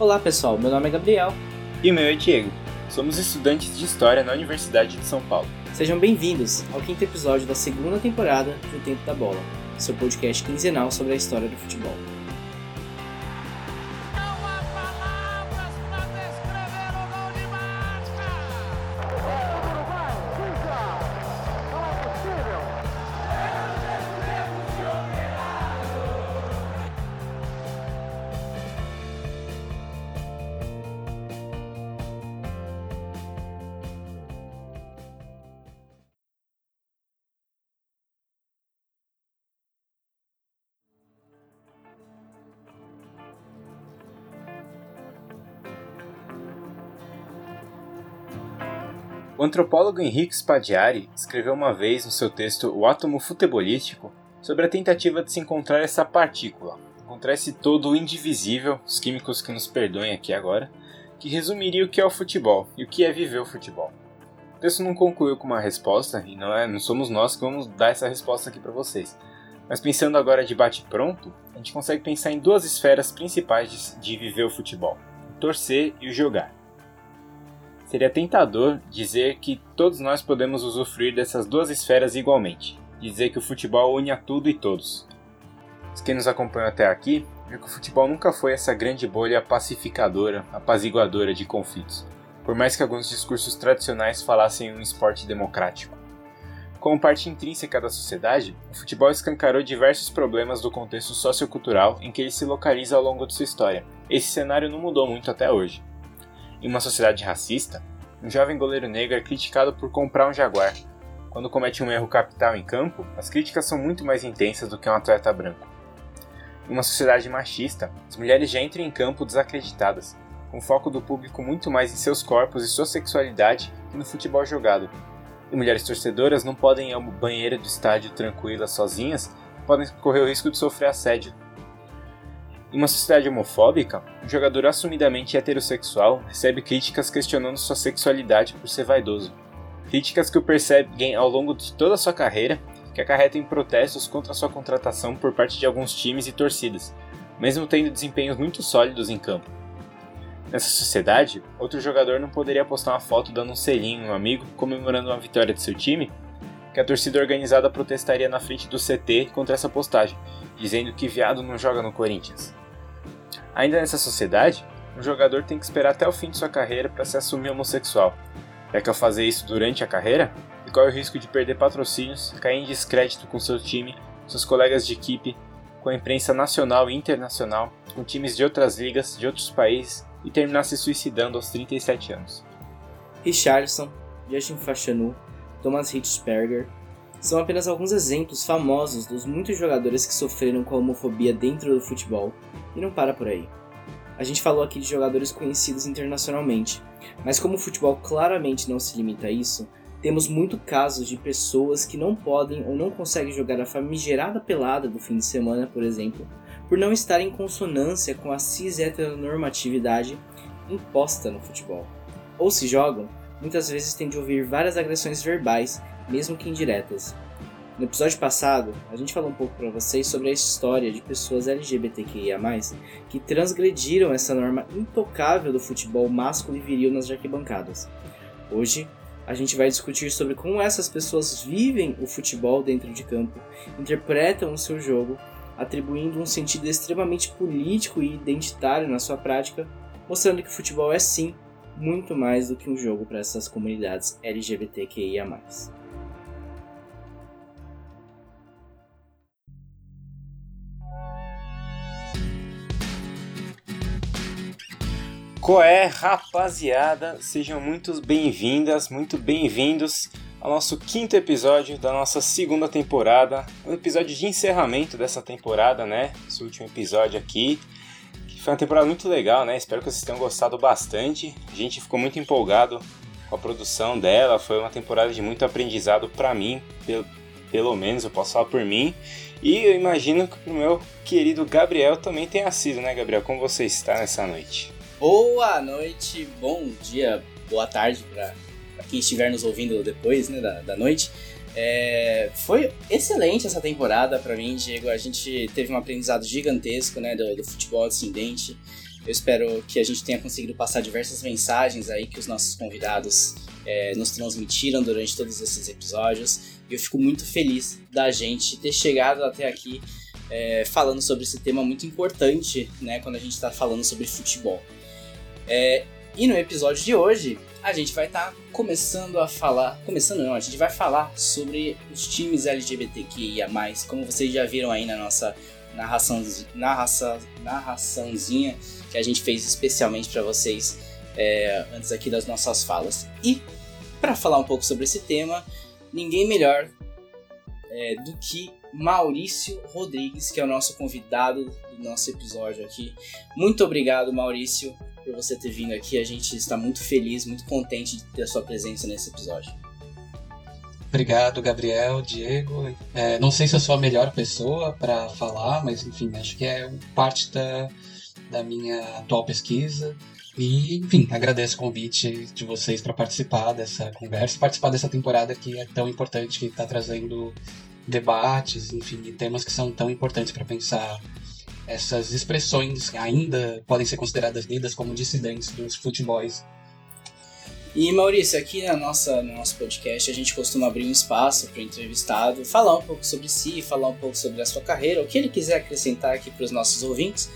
Olá pessoal, meu nome é Gabriel. E o meu é Diego. Somos estudantes de História na Universidade de São Paulo. Sejam bem-vindos ao quinto episódio da segunda temporada do Tempo da Bola, seu podcast quinzenal sobre a história do futebol. Antropólogo Henrique Spadiari escreveu uma vez no seu texto O Átomo Futebolístico sobre a tentativa de se encontrar essa partícula, encontrar esse todo indivisível, os químicos que nos perdoem aqui agora, que resumiria o que é o futebol e o que é viver o futebol. O texto não concluiu com uma resposta, e não, é, não somos nós que vamos dar essa resposta aqui para vocês. Mas pensando agora de bate-pronto, a gente consegue pensar em duas esferas principais de, de viver o futebol: o torcer e o jogar. Seria tentador dizer que todos nós podemos usufruir dessas duas esferas igualmente, dizer que o futebol une a tudo e todos. Os que nos acompanham até aqui viu que o futebol nunca foi essa grande bolha pacificadora, apaziguadora de conflitos, por mais que alguns discursos tradicionais falassem em um esporte democrático. Como parte intrínseca da sociedade, o futebol escancarou diversos problemas do contexto sociocultural em que ele se localiza ao longo de sua história. Esse cenário não mudou muito até hoje. Em uma sociedade racista, um jovem goleiro negro é criticado por comprar um jaguar. Quando comete um erro capital em campo, as críticas são muito mais intensas do que um atleta branco. Em uma sociedade machista, as mulheres já entram em campo desacreditadas, com foco do público muito mais em seus corpos e sua sexualidade que no futebol jogado. E mulheres torcedoras não podem ir ao banheiro do estádio tranquilas sozinhas, podem correr o risco de sofrer assédio, em uma sociedade homofóbica, um jogador assumidamente heterossexual recebe críticas questionando sua sexualidade por ser vaidoso. Críticas que o perseguem ao longo de toda a sua carreira, que acarretam em protestos contra sua contratação por parte de alguns times e torcidas, mesmo tendo desempenhos muito sólidos em campo. Nessa sociedade, outro jogador não poderia postar uma foto dando um selinho em um amigo comemorando uma vitória de seu time, que a torcida organizada protestaria na frente do CT contra essa postagem, dizendo que viado não joga no Corinthians. Ainda nessa sociedade, um jogador tem que esperar até o fim de sua carreira para se assumir homossexual. É que ao fazer isso durante a carreira, ele corre o risco de perder patrocínios, cair em descrédito com seu time, seus colegas de equipe, com a imprensa nacional e internacional, com times de outras ligas, de outros países e terminar se suicidando aos 37 anos. Richardson, Justin Fashanu, Thomas Hitzberger são apenas alguns exemplos famosos dos muitos jogadores que sofreram com a homofobia dentro do futebol, e não para por aí. A gente falou aqui de jogadores conhecidos internacionalmente, mas como o futebol claramente não se limita a isso, temos muito casos de pessoas que não podem ou não conseguem jogar a famigerada pelada do fim de semana, por exemplo, por não estar em consonância com a cis heteronormatividade imposta no futebol. Ou se jogam, muitas vezes têm de ouvir várias agressões verbais mesmo que indiretas. No episódio passado, a gente falou um pouco para vocês sobre a história de pessoas LGBTQIA+, que transgrediram essa norma intocável do futebol másculo e viril nas arquibancadas. Hoje, a gente vai discutir sobre como essas pessoas vivem o futebol dentro de campo, interpretam o seu jogo, atribuindo um sentido extremamente político e identitário na sua prática, mostrando que o futebol é sim muito mais do que um jogo para essas comunidades LGBTQIA+. Qual é, rapaziada? Sejam muito bem-vindas, muito bem-vindos ao nosso quinto episódio da nossa segunda temporada, um episódio de encerramento dessa temporada, né? Esse último episódio aqui, foi uma temporada muito legal, né? Espero que vocês tenham gostado bastante. A gente ficou muito empolgado com a produção dela, foi uma temporada de muito aprendizado para mim, pelo, pelo menos eu posso falar por mim. E eu imagino que o meu querido Gabriel também tenha sido, né, Gabriel? Como você está nessa noite? Boa noite, bom dia, boa tarde para quem estiver nos ouvindo depois né, da, da noite. É, foi excelente essa temporada para mim, Diego. A gente teve um aprendizado gigantesco né, do, do futebol ascendente. Eu espero que a gente tenha conseguido passar diversas mensagens aí que os nossos convidados é, nos transmitiram durante todos esses episódios. E eu fico muito feliz da gente ter chegado até aqui é, falando sobre esse tema muito importante, né, quando a gente está falando sobre futebol. É, e no episódio de hoje, a gente vai estar tá começando a falar. Começando não, a gente vai falar sobre os times LGBTQIA, como vocês já viram aí na nossa narração, narração, narraçãozinha que a gente fez especialmente para vocês é, antes aqui das nossas falas. E para falar um pouco sobre esse tema, ninguém melhor é, do que Maurício Rodrigues, que é o nosso convidado do nosso episódio aqui. Muito obrigado, Maurício, por você ter vindo aqui. A gente está muito feliz, muito contente de ter a sua presença nesse episódio. Obrigado, Gabriel, Diego. É, não sei se eu sou a melhor pessoa para falar, mas enfim, acho que é parte da, da minha atual pesquisa. E, enfim, agradeço o convite de vocês para participar dessa conversa, participar dessa temporada que é tão importante, que está trazendo debates, enfim, temas que são tão importantes para pensar essas expressões ainda podem ser consideradas lidas como dissidentes dos futebols. E Maurício, aqui na nossa, no nosso podcast a gente costuma abrir um espaço para o entrevistado falar um pouco sobre si, falar um pouco sobre a sua carreira, o que ele quiser acrescentar aqui para os nossos ouvintes.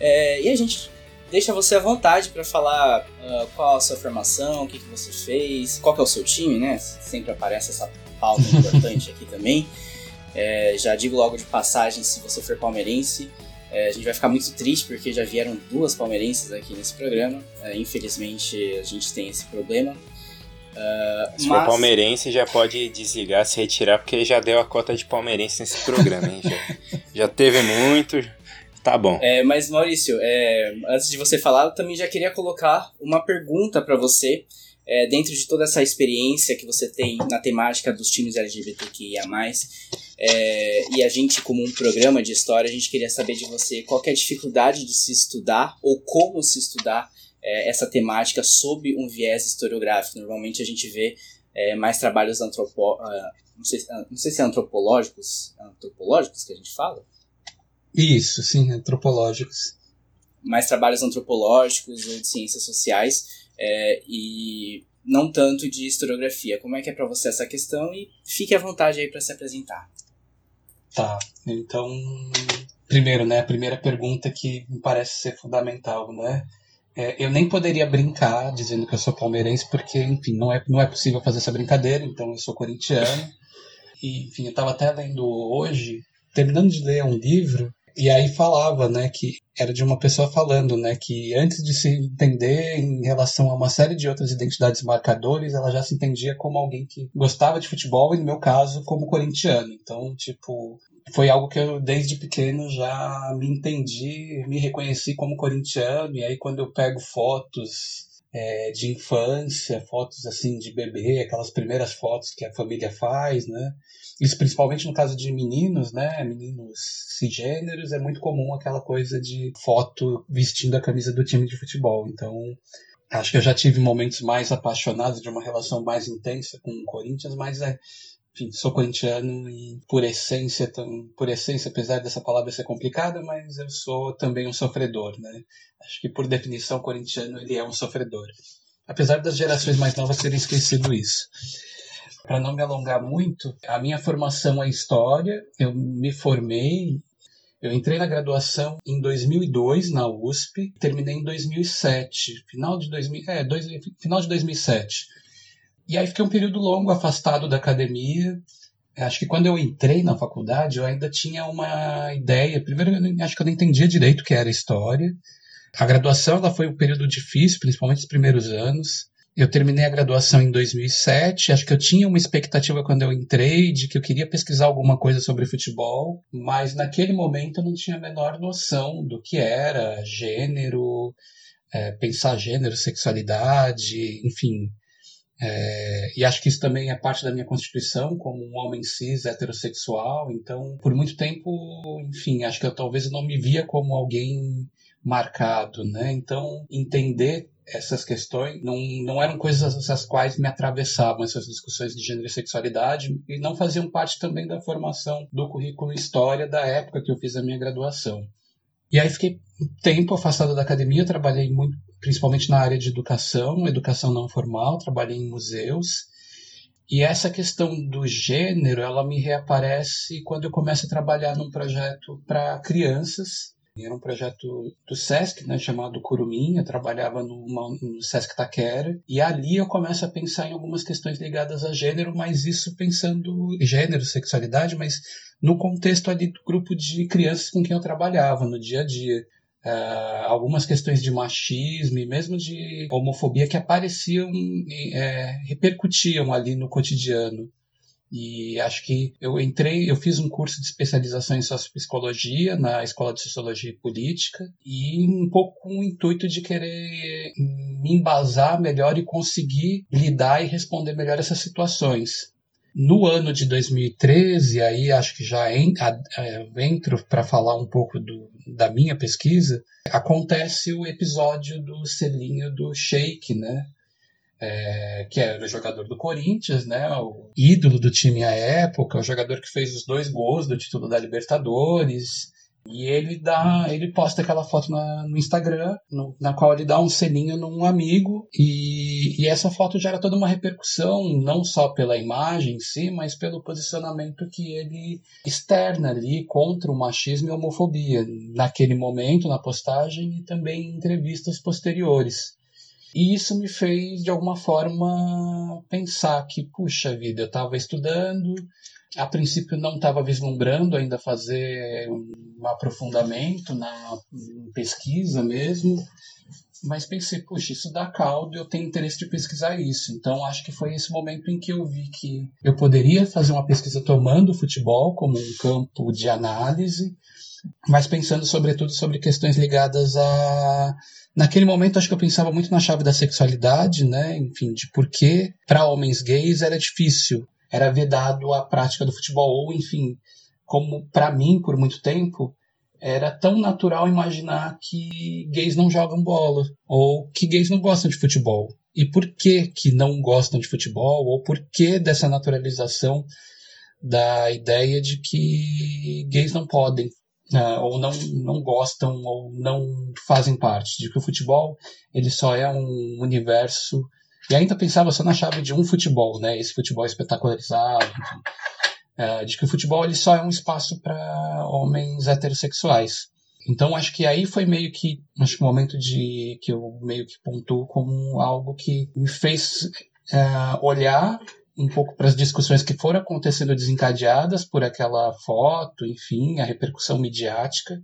É, e a gente deixa você à vontade para falar uh, qual a sua formação, o que, que você fez, qual que é o seu time, né? Sempre aparece essa pauta importante aqui também. É, já digo logo de passagem, se você for palmeirense, é, a gente vai ficar muito triste porque já vieram duas palmeirenses aqui nesse programa. É, infelizmente a gente tem esse problema. Uh, se mas... for palmeirense, já pode desligar, se retirar, porque já deu a cota de palmeirense nesse programa, hein? já, já teve muito. Tá bom. É, mas Maurício, é, antes de você falar, eu também já queria colocar uma pergunta para você. É, dentro de toda essa experiência que você tem na temática dos times LGBTQIA+, é, e a gente, como um programa de história, a gente queria saber de você qual é a dificuldade de se estudar ou como se estudar é, essa temática sob um viés historiográfico. Normalmente a gente vê é, mais trabalhos antropo... Uh, não, sei, não sei se é antropológicos, antropológicos que a gente fala, isso, sim, antropológicos. Mais trabalhos antropológicos ou de ciências sociais é, e não tanto de historiografia. Como é que é para você essa questão? E fique à vontade aí para se apresentar. Tá, então, primeiro, né, a primeira pergunta que me parece ser fundamental, né? É, eu nem poderia brincar dizendo que eu sou palmeirense, porque, enfim, não é, não é possível fazer essa brincadeira, então eu sou corintiano. E, enfim, eu estava até lendo hoje, terminando de ler um livro e aí falava, né, que era de uma pessoa falando, né, que antes de se entender em relação a uma série de outras identidades marcadores, ela já se entendia como alguém que gostava de futebol e no meu caso como corintiano. Então, tipo, foi algo que eu desde pequeno já me entendi, me reconheci como corintiano e aí quando eu pego fotos é, de infância, fotos assim de bebê, aquelas primeiras fotos que a família faz, né? Isso principalmente no caso de meninos, né? Meninos cisgêneros, é muito comum aquela coisa de foto vestindo a camisa do time de futebol. Então, acho que eu já tive momentos mais apaixonados de uma relação mais intensa com o Corinthians, mas é enfim, sou corintiano e por essência, por essência, apesar dessa palavra ser complicada, mas eu sou também um sofredor, né? Acho que por definição corintiano ele é um sofredor. Apesar das gerações mais novas terem esquecido isso. Para não me alongar muito, a minha formação é história. Eu me formei, eu entrei na graduação em 2002 na USP, terminei em 2007, final de 2000, é, dois, final de 2007. E aí fiquei um período longo afastado da academia. Acho que quando eu entrei na faculdade, eu ainda tinha uma ideia. Primeiro, eu acho que eu não entendia direito o que era história. A graduação ela foi um período difícil, principalmente os primeiros anos. Eu terminei a graduação em 2007. Acho que eu tinha uma expectativa quando eu entrei de que eu queria pesquisar alguma coisa sobre futebol, mas naquele momento eu não tinha a menor noção do que era gênero, é, pensar gênero, sexualidade, enfim. É, e acho que isso também é parte da minha constituição como um homem cis heterossexual. Então, por muito tempo, enfim, acho que eu talvez não me via como alguém marcado, né? Então, entender essas questões não, não eram coisas as quais me atravessavam essas discussões de gênero e sexualidade e não faziam parte também da formação do currículo História da época que eu fiz a minha graduação. E aí fiquei tempo afastado da academia, trabalhei muito, principalmente na área de educação, educação não formal, trabalhei em museus. E essa questão do gênero, ela me reaparece quando eu começo a trabalhar num projeto para crianças. Era um projeto do SESC, né, chamado Curumim. Eu trabalhava no SESC Taquera. E ali eu começo a pensar em algumas questões ligadas a gênero, mas isso pensando gênero, sexualidade, mas no contexto ali do grupo de crianças com quem eu trabalhava no dia a dia. Uh, algumas questões de machismo e mesmo de homofobia que apareciam, é, repercutiam ali no cotidiano. E acho que eu entrei, eu fiz um curso de especialização em sociopsicologia na Escola de Sociologia e Política e um pouco com o intuito de querer me embasar melhor e conseguir lidar e responder melhor essas situações. No ano de 2013, aí acho que já entro para falar um pouco do, da minha pesquisa, acontece o episódio do selinho do Sheik, né? É, que era o jogador do Corinthians, né? O ídolo do time à época, o jogador que fez os dois gols do título da Libertadores, e ele dá, ele posta aquela foto na, no Instagram, no, na qual ele dá um selinho num amigo, e, e, essa foto gera toda uma repercussão, não só pela imagem em si, mas pelo posicionamento que ele externa ali contra o machismo e a homofobia, naquele momento, na postagem, e também em entrevistas posteriores. E isso me fez, de alguma forma, pensar que, puxa vida, eu estava estudando, a princípio não estava vislumbrando ainda fazer um aprofundamento na pesquisa mesmo, mas pensei, puxa, isso dá caldo, eu tenho interesse de pesquisar isso. Então acho que foi esse momento em que eu vi que eu poderia fazer uma pesquisa tomando o futebol como um campo de análise, mas pensando sobretudo sobre questões ligadas a Naquele momento, acho que eu pensava muito na chave da sexualidade, né? Enfim, de por que para homens gays era difícil era vedado a prática do futebol, ou enfim, como para mim, por muito tempo, era tão natural imaginar que gays não jogam bola, ou que gays não gostam de futebol. E por que que não gostam de futebol, ou por que dessa naturalização da ideia de que gays não podem, uh, ou não, não gostam, ou não fazem parte, de que o futebol ele só é um universo e ainda pensava só na chave de um futebol, né? Esse futebol espetacularizado. É, de que o futebol ele só é um espaço para homens heterossexuais. Então acho que aí foi meio que acho que um momento de que eu meio que pontuo como algo que me fez é, olhar um pouco para as discussões que foram acontecendo desencadeadas por aquela foto, enfim, a repercussão midiática.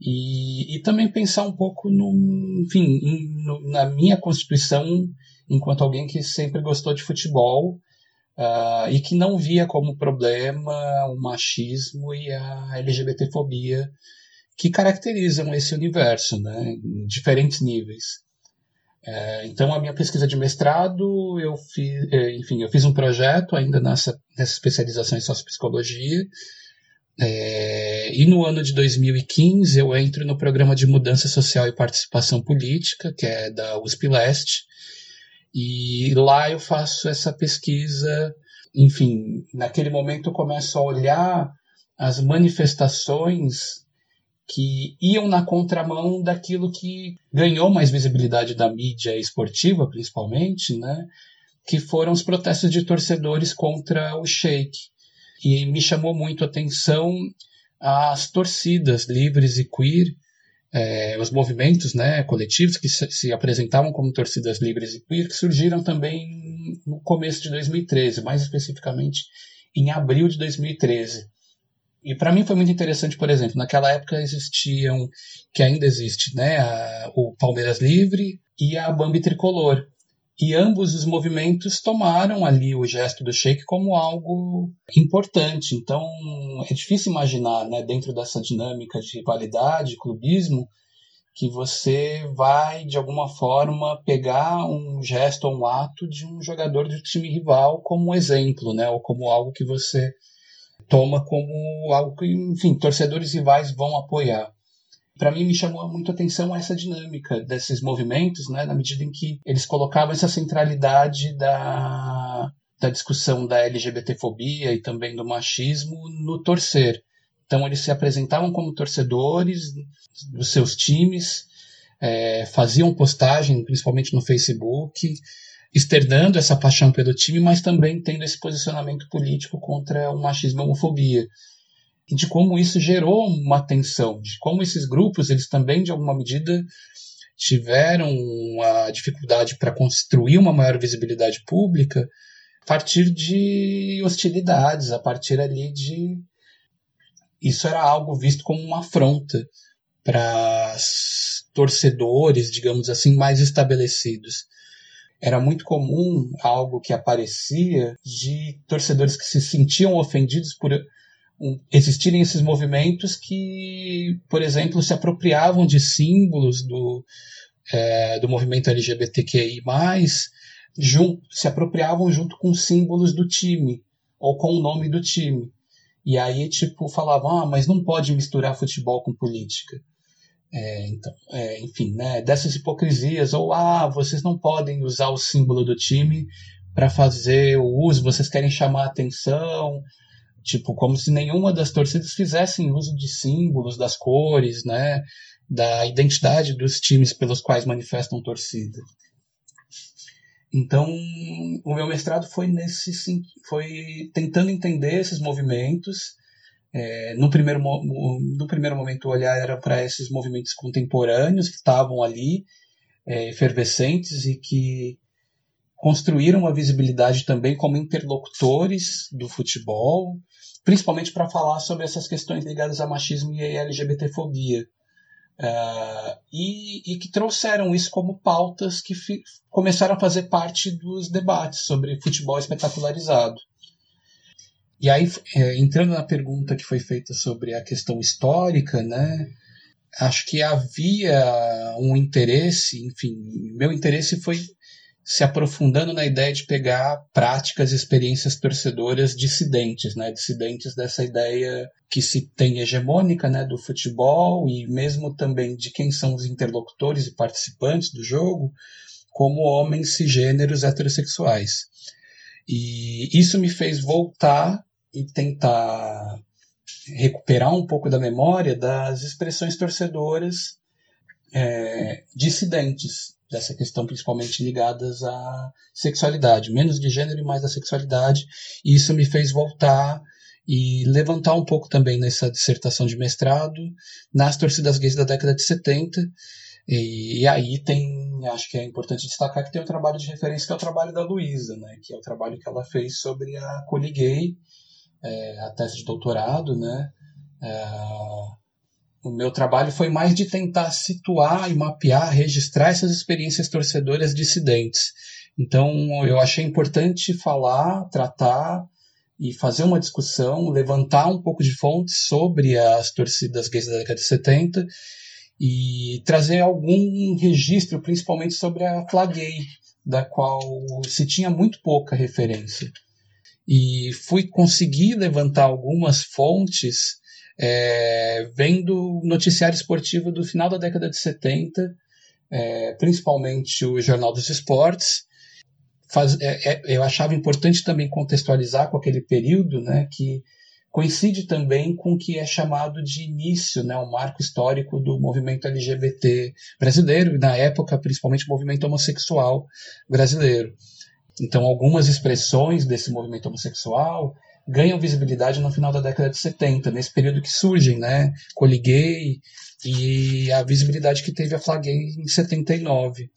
E, e também pensar um pouco no, enfim, no, na minha constituição enquanto alguém que sempre gostou de futebol uh, e que não via como problema o machismo e a LGBTfobia que caracterizam esse universo, né, em diferentes níveis. Uh, então, a minha pesquisa de mestrado, eu fiz, eh, enfim, eu fiz um projeto ainda nessa, nessa especialização em sociopsicologia, é, e no ano de 2015 eu entro no programa de mudança social e participação política, que é da USP Leste, e lá eu faço essa pesquisa, enfim, naquele momento eu começo a olhar as manifestações que iam na contramão daquilo que ganhou mais visibilidade da mídia esportiva, principalmente, né? que foram os protestos de torcedores contra o Sheik. E me chamou muito a atenção as torcidas livres e queer é, os movimentos né, coletivos que se, se, apresentavam como torcidas livres e queer, que surgiram também no começo de 2013, mais especificamente em abril de 2013. E para mim foi muito interessante, por exemplo, naquela época existiam, que ainda existe, né, a, o Palmeiras Livre e a Bambi Tricolor. E ambos os movimentos tomaram ali o gesto do Sheik como algo importante. Então é difícil imaginar, né, dentro dessa dinâmica de rivalidade, clubismo, que você vai de alguma forma pegar um gesto ou um ato de um jogador de time rival como exemplo, né, ou como algo que você toma como algo que, enfim, torcedores rivais vão apoiar para mim me chamou muito a atenção essa dinâmica desses movimentos, né, na medida em que eles colocavam essa centralidade da, da discussão da LGBTfobia e também do machismo no torcer. Então eles se apresentavam como torcedores dos seus times, é, faziam postagem, principalmente no Facebook, externando essa paixão pelo time, mas também tendo esse posicionamento político contra o machismo e a homofobia. E de como isso gerou uma tensão, de como esses grupos, eles também, de alguma medida, tiveram a dificuldade para construir uma maior visibilidade pública a partir de hostilidades, a partir ali de. Isso era algo visto como uma afronta para torcedores, digamos assim, mais estabelecidos. Era muito comum algo que aparecia de torcedores que se sentiam ofendidos por existirem esses movimentos que, por exemplo, se apropriavam de símbolos do, é, do movimento LGBTQI, junto, se apropriavam junto com símbolos do time ou com o nome do time. E aí, tipo, falavam, ah, mas não pode misturar futebol com política. É, então, é, enfim, né, dessas hipocrisias, ou ah, vocês não podem usar o símbolo do time para fazer o uso, vocês querem chamar a atenção, Tipo, como se nenhuma das torcidas fizessem uso de símbolos, das cores, né? Da identidade dos times pelos quais manifestam torcida. Então, o meu mestrado foi nesse foi tentando entender esses movimentos. É, no, primeiro, no primeiro momento, o olhar era para esses movimentos contemporâneos que estavam ali, é, efervescentes e que construíram uma visibilidade também como interlocutores do futebol, principalmente para falar sobre essas questões ligadas a machismo e LGBTfobia. Uh, e, e, que trouxeram isso como pautas que começaram a fazer parte dos debates sobre futebol espetacularizado. E aí, é, entrando na pergunta que foi feita sobre a questão histórica, né, acho que havia um interesse, enfim, meu interesse foi se aprofundando na ideia de pegar práticas e experiências torcedoras dissidentes, né, dissidentes dessa ideia que se tem hegemônica, né, do futebol e mesmo também de quem são os interlocutores e participantes do jogo, como homens cisgêneros heterossexuais. E isso me fez voltar e tentar recuperar um pouco da memória das expressões torcedoras é, dissidentes dessa questão principalmente ligadas à sexualidade, menos de gênero e mais da sexualidade. E isso me fez voltar e levantar um pouco também nessa dissertação de mestrado nas torcidas gays da década de 70. E, e, aí tem, acho que é importante destacar que tem um trabalho de referência que é o trabalho da Luísa, né, que é o trabalho que ela fez sobre a Coli Gay, é, a tese de doutorado, né, é, o meu trabalho foi mais de tentar situar e mapear, registrar essas experiências torcedoras dissidentes. Então, eu achei importante falar, tratar e fazer uma discussão, levantar um pouco de fontes sobre as torcidas gays da década de 70 e trazer algum registro, principalmente sobre a Flaguei, da qual se tinha muito pouca referência. E fui conseguir levantar algumas fontes é, vendo noticiário esportivo do final da década de 70, é, principalmente o Jornal dos Esportes. Faz, é, é, eu achava importante também contextualizar com aquele período, né, que coincide também com o que é chamado de início, né, o marco histórico do movimento LGBT brasileiro, e na época, principalmente, o movimento homossexual brasileiro. Então, algumas expressões desse movimento homossexual ganham visibilidade no final da década de 70, nesse período que surgem, né? Coliguei e a visibilidade que teve a Flaguei em 79. Uh,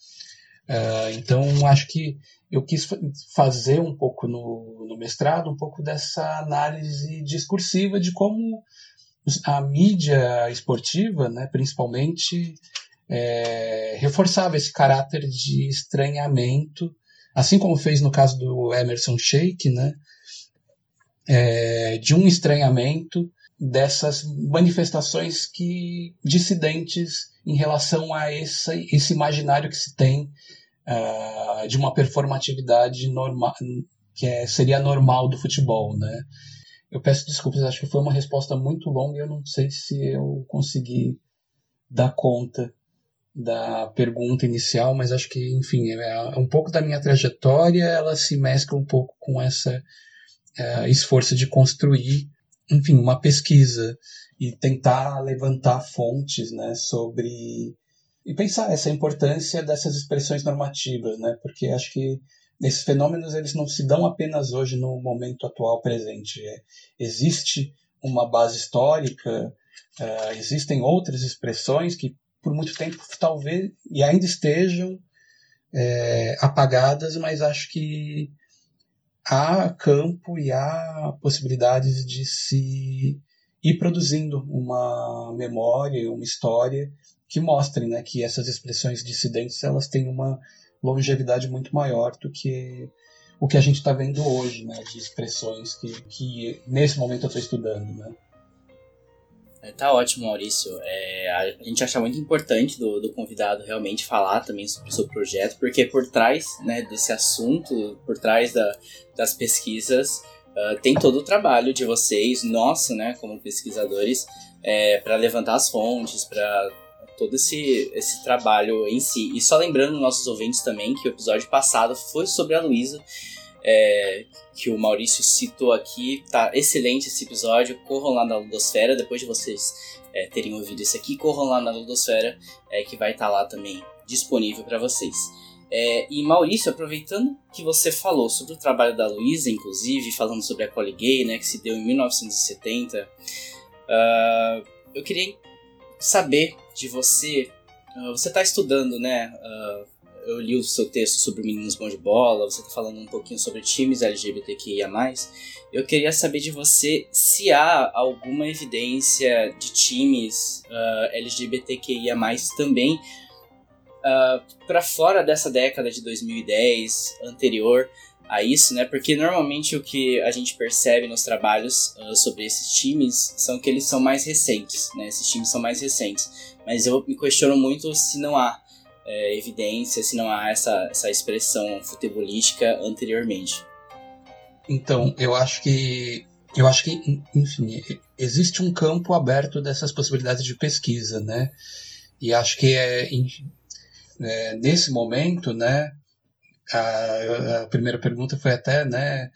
ah, então, acho que eu quis fazer um pouco no, no mestrado, um pouco dessa análise discursiva de como a mídia esportiva, né, principalmente, é, reforçava esse caráter de estranhamento, assim como fez no caso do Emerson Sheik, né, é, de um estranhamento dessas manifestações que dissidentes em relação a esse, imaginário que se tem uh, de uma performatividade normal que é, seria normal do futebol, né? Eu peço desculpas, acho que foi uma resposta muito longa e eu não sei se eu consegui dar conta da pergunta inicial, mas acho que, enfim, é, é um pouco da minha trajetória, ela se mescla um pouco com essa uh, esforço de construir enfim, uma pesquisa e tentar levantar fontes, né, sobre e pensar essa importância dessas expressões normativas, né? Porque acho que esses fenômenos eles não se dão apenas hoje no momento atual presente. É, existe uma base histórica, uh, existem outras expressões que por muito tempo talvez e ainda estejam é, apagadas, mas acho que há campo e há possibilidades de se ir produzindo uma memória, uma história que mostrem né, que essas expressões dissidentes elas têm uma longevidade muito maior do que o que a gente está vendo hoje, né, de expressões que, que nesse momento eu estou estudando. Né. É, tá ótimo, Maurício. É, a gente acha muito importante do, do, convidado realmente falar também sobre o seu projeto, porque por trás né, desse assunto, por trás da, das pesquisas, uh, tem todo o trabalho de vocês, nosso, né, como pesquisadores, é, para levantar as fontes, para todo esse, esse trabalho em si. E só lembrando nossos ouvintes também que o episódio passado foi sobre a Luísa, é, que o Maurício citou aqui. Tá excelente esse episódio. Corram lá na Ludosfera, depois de vocês é, terem ouvido isso aqui, corram lá na Ludosfera, é, que vai estar tá lá também disponível para vocês. É, e Maurício, aproveitando que você falou sobre o trabalho da Luísa, inclusive, falando sobre a Cole Gay, né, que se deu em 1970, uh, ah, eu queria saber de você. Uh, você está estudando, né? Uh, eu li o seu texto sobre meninos bons de bola, você está falando um pouquinho sobre times LGBTQIA+. Eu queria saber de você se há alguma evidência de times uh, LGBTQIA+, também uh, para fora dessa década de 2010, anterior a isso, né? Porque normalmente o que a gente percebe nos trabalhos uh, sobre esses times são que eles são mais recentes, né? Esses times são mais recentes. Mas eu me questiono muito se não há é, evidência, se não há essa, essa expressão futebolística anteriormente. Então, eu acho que eu acho que, enfim, existe um campo aberto dessas possibilidades de pesquisa, né? E acho que é, é nesse momento, né? A, a, primeira pergunta foi até, né?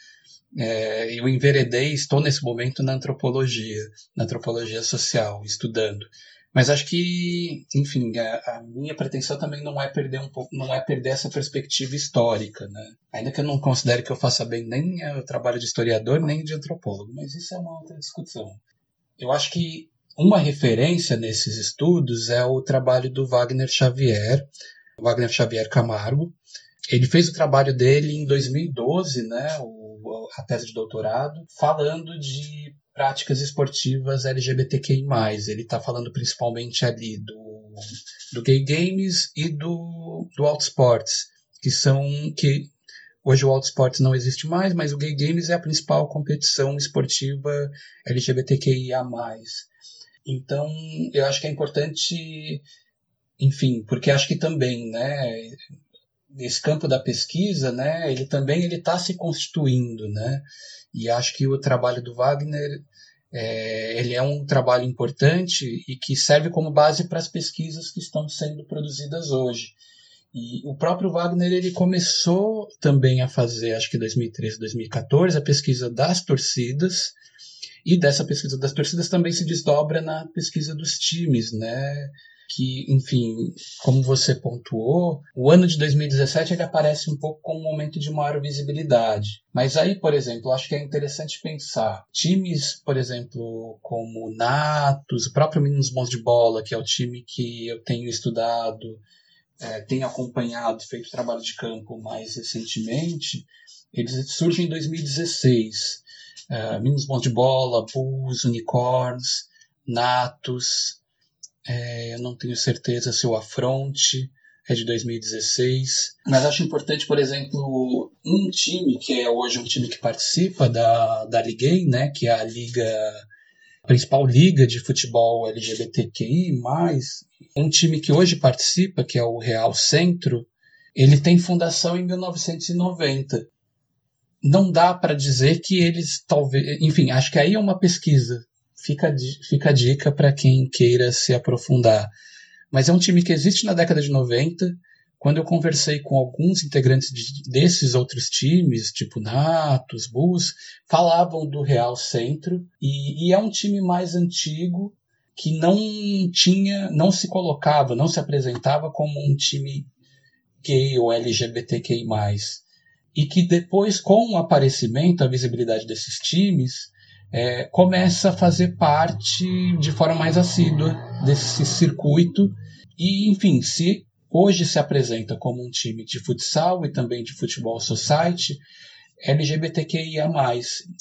É, eu enveredei, estou nesse momento na antropologia, na antropologia social, estudando. Mas acho que, enfim, a, a, minha pretensão também não é perder um pouco, não é perder essa perspectiva histórica, né? Ainda que eu não considere que eu faça bem nem o trabalho de historiador nem de antropólogo, mas isso é uma outra discussão. Eu acho que uma referência nesses estudos é o trabalho do Wagner Xavier, Wagner Xavier Camargo. Ele fez o trabalho dele em 2012, né, o, a tese de doutorado, falando de práticas esportivas LGBTQI+. Ele está falando principalmente ali do, do gay games e do, do outsports, que são que hoje o outsports não existe mais, mas o gay games é a principal competição esportiva LGBTQIA+. Então, eu acho que é importante, enfim, porque acho que também, né, nesse campo da pesquisa, né, ele também ele está se constituindo, né, e acho que o trabalho do Wagner é, ele é um trabalho importante e que serve como base para as pesquisas que estão sendo produzidas hoje. E o próprio Wagner ele começou também a fazer, acho que 2013, 2014, a pesquisa das torcidas, e dessa pesquisa das torcidas também se desdobra na pesquisa dos times, né? Que, enfim, como você pontuou, o ano de 2017 ele aparece um pouco como um momento de maior visibilidade. Mas aí, por exemplo, acho que é interessante pensar times, por exemplo, como Natos, o próprio Meninos Bons de Bola, que é o time que eu tenho estudado, é, tenho acompanhado, feito trabalho de campo mais recentemente, eles surgem em 2016. É, Meninos Bons de Bola, Bulls, Unicorns, Natos, é, eu não tenho certeza se o Afronte é de 2016. Mas acho importante, por exemplo, um time que é hoje um time que participa da, da Liga, né, que é a liga a principal liga de futebol LGBTQI+, um time que hoje participa, que é o Real Centro, ele tem fundação em 1990. Não dá para dizer que eles talvez, enfim, acho que aí é uma pesquisa fica, fica a dica para quem queira se aprofundar. Mas é um time que existe na década de 90, quando eu conversei com alguns integrantes de, desses outros times, tipo Natos, Bulls, falavam do Real Centro e, e é um time mais antigo que não tinha, não se colocava, não se apresentava como um time gay ou LGBTQI+. E que depois, com o aparecimento, a visibilidade desses times, é, começa a fazer parte de forma mais assídua desse circuito. E, enfim, se hoje se apresenta como um time de futsal e também de futebol society LGBTQIA+,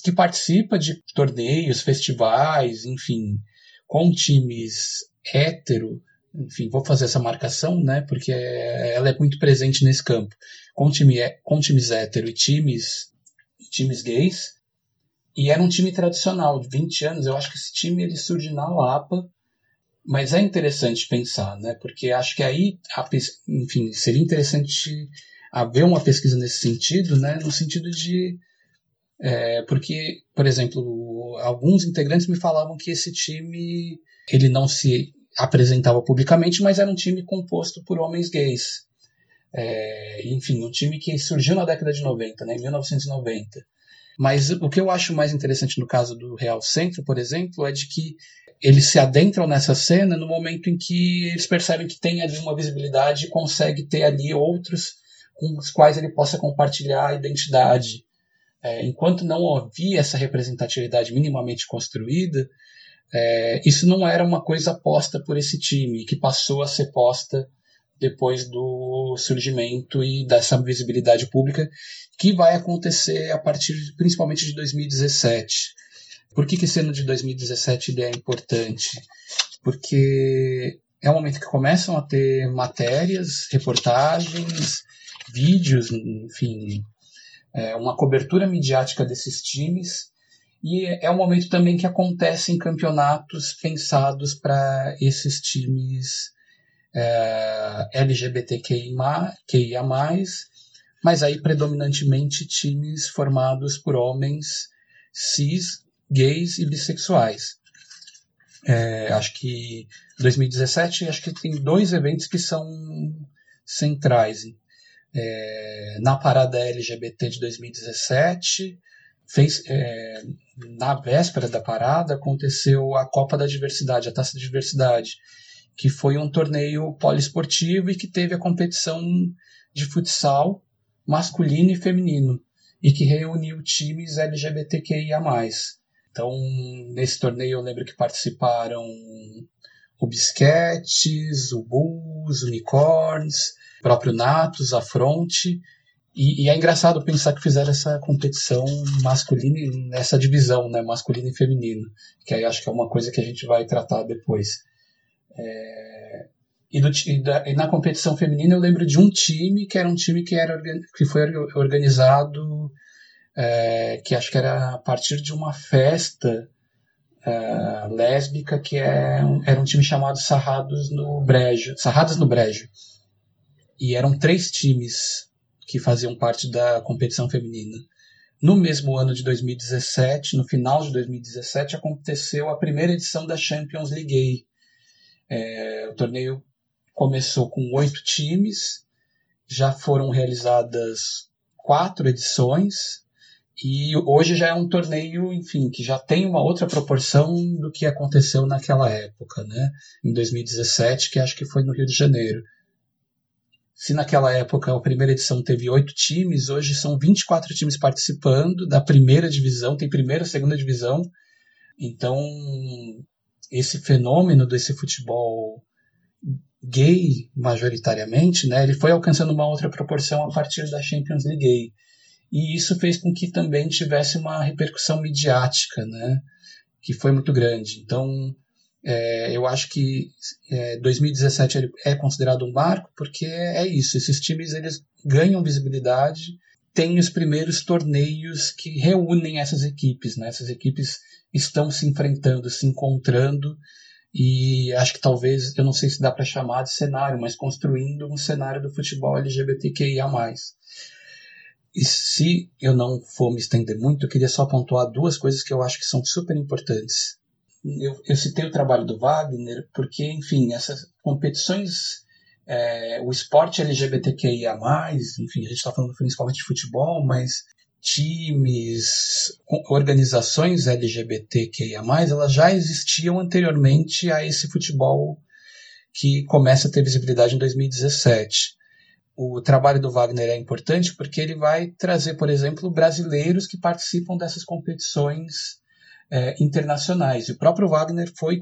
que participa de torneios, festivais, enfim, com times hétero, enfim, vou fazer essa marcação, né, porque ela é muito presente nesse campo, com, time, com times hétero e times, times gays, e era um time tradicional, de 20 anos, eu acho que esse time ele surge na Lapa, mas é interessante pensar, né? Porque acho que aí, enfim, seria interessante haver uma pesquisa nesse sentido, né? No sentido de é, porque, por exemplo, alguns integrantes me falavam que esse time ele não se apresentava publicamente, mas era um time composto por homens gays. É, enfim, um time que surgiu na década de 90, né, em 1990. Mas o que eu acho mais interessante no caso do Real Centro, por exemplo, é de que eles se adentram nessa cena no momento em que eles percebem que tem ali uma visibilidade e consegue ter ali outros com os quais ele possa compartilhar a identidade. É, enquanto não havia essa representatividade minimamente construída, é, isso não era uma coisa posta por esse time, que passou a ser posta depois do surgimento e dessa visibilidade pública, que vai acontecer a partir principalmente de 2017. Por que, que esse ano de 2017 ele é importante? Porque é um momento que começam a ter matérias, reportagens, vídeos, enfim, é uma cobertura midiática desses times. E é um momento também que acontecem campeonatos pensados para esses times é, LGBTQIA+, mas aí predominantemente times formados por homens cis gays e bissexuais. É, acho que 2017 acho que tem dois eventos que são centrais. É, na parada LGBT de 2017, fez, é, na véspera da parada aconteceu a Copa da Diversidade, a Taça da Diversidade, que foi um torneio poliesportivo e que teve a competição de futsal masculino e feminino e que reuniu times LGBTQIA+. Então, nesse torneio eu lembro que participaram o Bisquetes, o Bulls, Unicorns, o próprio Natus, a Fronte. E, e, é engraçado pensar que fizeram essa competição masculina, nessa divisão, né, masculino e feminino, que aí acho que é uma coisa que a gente vai tratar depois. É, e, do, e, da, e, na competição feminina eu lembro de um time que era um time que, era, que foi organizado é, que acho que era a partir de uma festa é, lésbica que é, era um time chamado Sarrados no Brejo, Sarrados no Brejo. E eram três times que faziam parte da competição feminina. No mesmo ano de 2017, no final de 2017, aconteceu a primeira edição da Champions League. É, o torneio começou com oito times, já foram realizadas quatro edições, e hoje já é um torneio, enfim, que já tem uma outra proporção do que aconteceu naquela época, né? Em 2017, que acho que foi no Rio de Janeiro. Se naquela época a primeira edição teve oito times, hoje são 24 times participando da primeira divisão, tem primeira segunda divisão. Então, esse fenômeno desse futebol gay, majoritariamente, né, ele foi alcançando uma outra proporção a partir da Champions League gay e isso fez com que também tivesse uma repercussão midiática, né, que foi muito grande. Então, é, eu acho que é, 2017 é considerado um marco porque é isso, esses times eles ganham visibilidade, têm os primeiros torneios que reúnem essas equipes, né, essas equipes estão se enfrentando, se encontrando e acho que talvez, eu não sei se dá para chamar de cenário, mas construindo um cenário do futebol LGBTQIA+. E se eu não for me estender muito, eu queria só pontuar duas coisas que eu acho que são super importantes. Eu, eu citei o trabalho do Wagner porque, enfim, essas competições é, o esporte LGBTQIA+, enfim, a gente está falando principalmente de futebol, mas times, organizações LGBTQIA+, elas já existiam anteriormente a esse futebol que começa a ter visibilidade em 2017. O trabalho do Wagner é importante porque ele vai trazer, por exemplo, brasileiros que participam dessas competições é, internacionais. E o próprio Wagner foi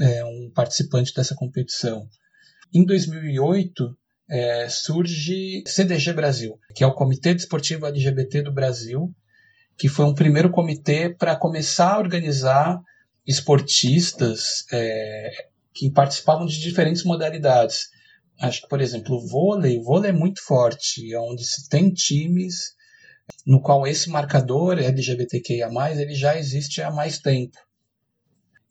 é, um participante dessa competição. Em 2008, é, surge CDG Brasil, que é o Comitê Desportivo LGBT do Brasil, que foi um primeiro comitê para começar a organizar esportistas é, que participavam de diferentes modalidades. Acho que, por exemplo, o vôlei, o vôlei é muito forte, onde se tem times no qual esse marcador LGBTQIA+, ele já existe há mais tempo.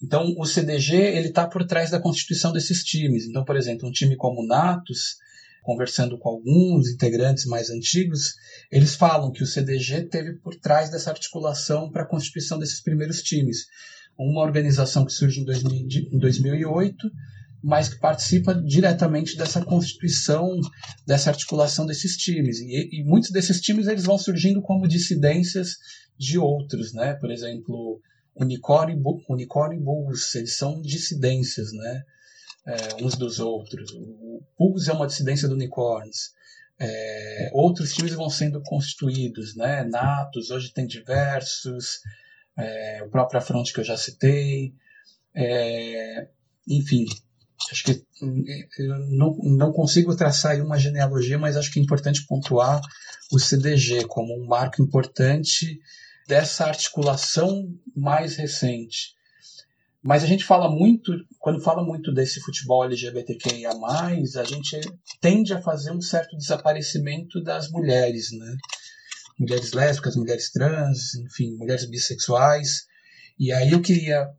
Então, o CDG ele está por trás da constituição desses times. Então, por exemplo, um time como o Natos, conversando com alguns integrantes mais antigos, eles falam que o CDG teve por trás dessa articulação para a constituição desses primeiros times. Uma organização que surge em, 2000, em 2008, mas que participa diretamente dessa constituição, dessa articulação desses times. E, e muitos desses times eles vão surgindo como dissidências de outros, né? Por exemplo, Unicórnio e Bulls, eles são dissidências, né? É, uns dos outros. O Bulls é uma dissidência do Unicorns. É, outros times vão sendo constituídos, né? Natos, hoje tem diversos, é, o próprio Afronte que eu já citei. É, enfim, acho que eu não, não consigo traçar uma genealogia, mas acho que é importante pontuar o CDG como um marco importante dessa articulação mais recente. Mas a gente fala muito, quando fala muito desse futebol LGBTQIA, a gente tende a fazer um certo desaparecimento das mulheres, né? Mulheres lésbicas, mulheres trans, enfim, mulheres bissexuais. E aí eu queria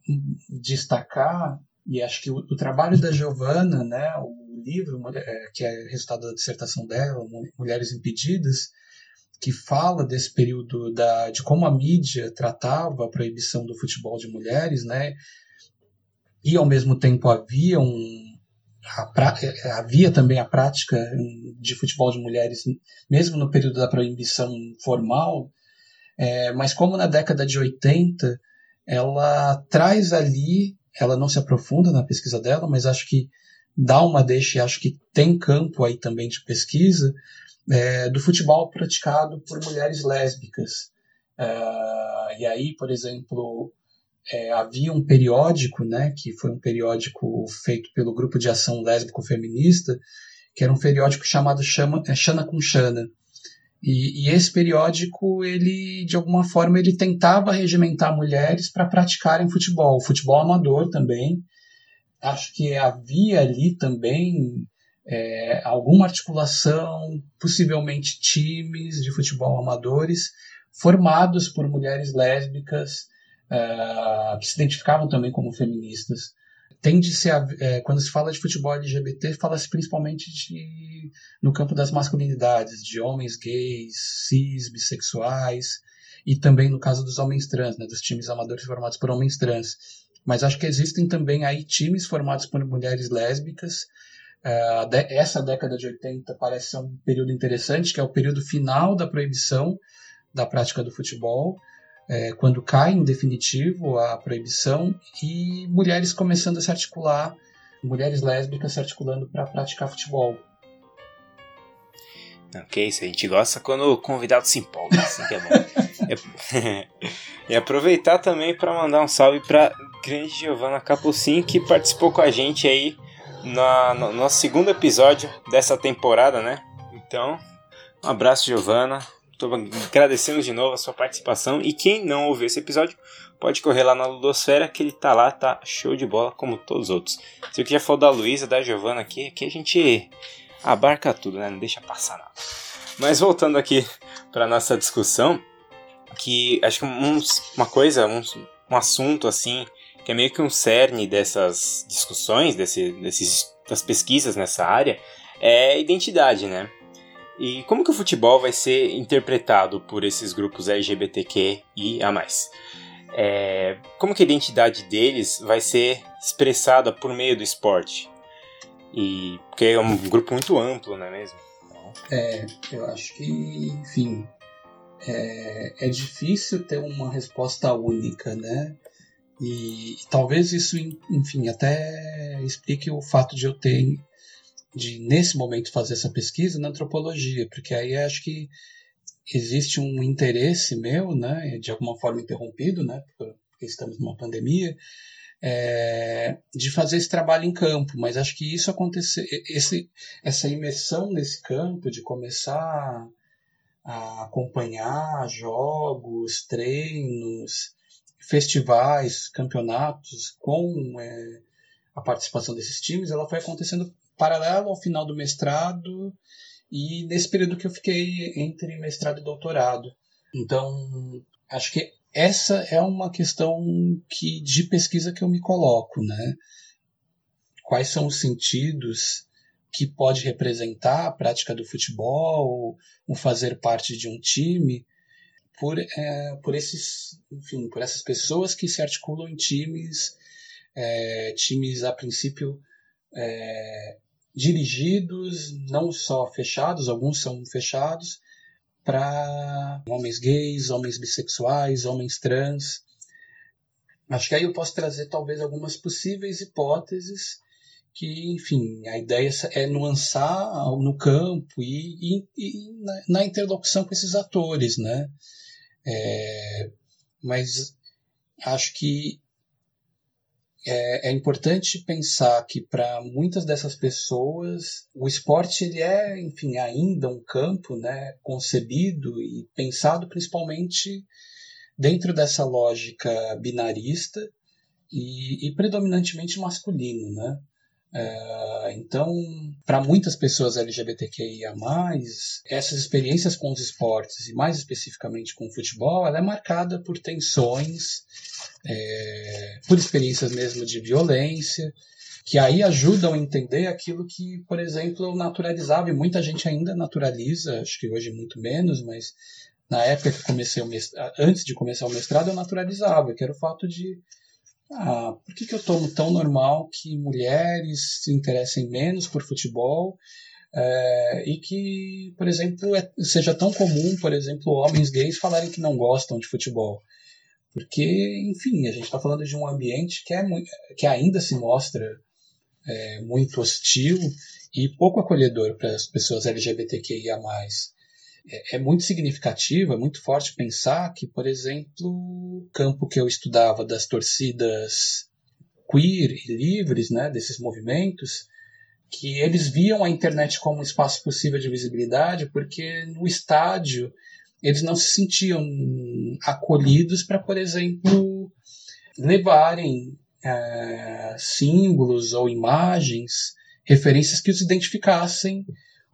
destacar, e acho que o, o trabalho da Giovana, né, o livro, é, que é resultado da dissertação dela, Mulheres Impedidas, que fala desse período da, de como a mídia tratava a proibição do futebol de mulheres, né? E ao mesmo tempo havia um a, havia também a prática de futebol de mulheres, mesmo no período da proibição formal, é, mas como na década de 80 ela traz ali, ela não se aprofunda na pesquisa dela, mas acho que dá uma deixa e acho que tem campo aí também de pesquisa, é, do futebol praticado por mulheres lésbicas. É, e aí, por exemplo, é, havia um periódico, né, que foi um periódico feito pelo Grupo de Ação Lésbico Feminista, que era um periódico chamado Chama, é, com Xana. E, e, esse periódico, ele, de alguma forma, ele tentava regimentar mulheres para praticarem futebol, futebol amador também. Acho que havia ali também é, alguma articulação, possivelmente times de futebol amadores, formados por mulheres lésbicas é, que se identificavam também como feministas. Tende -se a, é, quando se fala de futebol LGBT, fala-se principalmente de, no campo das masculinidades, de homens gays, cis, bissexuais, e também no caso dos homens trans, né, dos times amadores formados por homens trans. Mas acho que existem também aí times formados por mulheres lésbicas, Uh, essa década de 80 parece ser um período interessante, que é o período final da proibição da prática do futebol, é, quando cai em definitivo a proibição e mulheres começando a se articular, mulheres lésbicas se articulando para praticar futebol. Ok, isso a gente gosta quando o convidado se empolga, assim que é bom. e aproveitar também para mandar um salve para grande Giovanna Capucin que participou com a gente aí na, no nosso segundo episódio dessa temporada, né? Então, um abraço, Giovana. Estou agradecendo de novo a sua participação. E quem não ouviu esse episódio, pode correr lá na Ludosfera, que ele tá lá, tá show de bola, como todos os outros. Se eu quiser falar da Luísa, da Giovana aqui, aqui a gente abarca tudo, né? Não deixa passar nada. Mas voltando aqui para nossa discussão, que acho que um, uma coisa, um, um assunto assim que é meio que um cerne dessas discussões, desse, desses, das pesquisas nessa área, é identidade, né? E como que o futebol vai ser interpretado por esses grupos LGBTQ e a mais? É, como que a identidade deles vai ser expressada por meio do esporte? E porque é um grupo muito amplo, não é mesmo? É, eu acho que, enfim, é, é difícil ter uma resposta única, né? E, e talvez isso, enfim, até explique o fato de eu ter, de nesse momento fazer essa pesquisa na antropologia, porque aí acho que existe um interesse meu, né, de alguma forma interrompido, né, porque estamos numa pandemia, é, de fazer esse trabalho em campo, mas acho que isso acontecer, esse, essa imersão nesse campo, de começar a acompanhar jogos, treinos, festivais, campeonatos com é, a participação desses times, ela foi acontecendo paralelo ao final do mestrado e nesse período que eu fiquei entre mestrado e doutorado. Então, acho que essa é uma questão que de pesquisa que eu me coloco, né? Quais são os sentidos que pode representar a prática do futebol, o fazer parte de um time, por, é, por esses, enfim, por essas pessoas que se articulam em times, é, times a princípio é, dirigidos, não só fechados, alguns são fechados, para homens gays, homens bissexuais, homens trans. Acho que aí eu posso trazer talvez algumas possíveis hipóteses que, enfim, a ideia é nuançar no campo e, e, e na, na, interlocução com esses atores, né? É, mas acho que é, é importante pensar que para muitas dessas pessoas o esporte ele é, enfim, ainda um campo, né, concebido e pensado principalmente dentro dessa lógica binarista e, e predominantemente masculino, né? É, então, para muitas pessoas LGBTQIA+, essas experiências com os esportes, e mais especificamente com o futebol, ela é marcada por tensões, é, por experiências mesmo de violência, que aí ajudam a entender aquilo que, por exemplo, eu naturalizava, e muita gente ainda naturaliza, acho que hoje muito menos, mas na época que comecei o mestrado, antes de começar o mestrado, eu naturalizava, que era o fato de ah, por que, que eu tomo tão normal que mulheres se interessem menos por futebol é, e que, por exemplo, é, seja tão comum, por exemplo, homens gays falarem que não gostam de futebol? Porque, enfim, a gente está falando de um ambiente que, é, que ainda se mostra é, muito hostil e pouco acolhedor para as pessoas LGBTQIA é, é muito significativo, é muito forte pensar que, por exemplo, o campo que eu estudava das torcidas queer e livres, né, desses movimentos, que eles viam a internet como um espaço possível de visibilidade, porque no estádio eles não se sentiam acolhidos para, por exemplo, levarem é, símbolos ou imagens, referências que os identificassem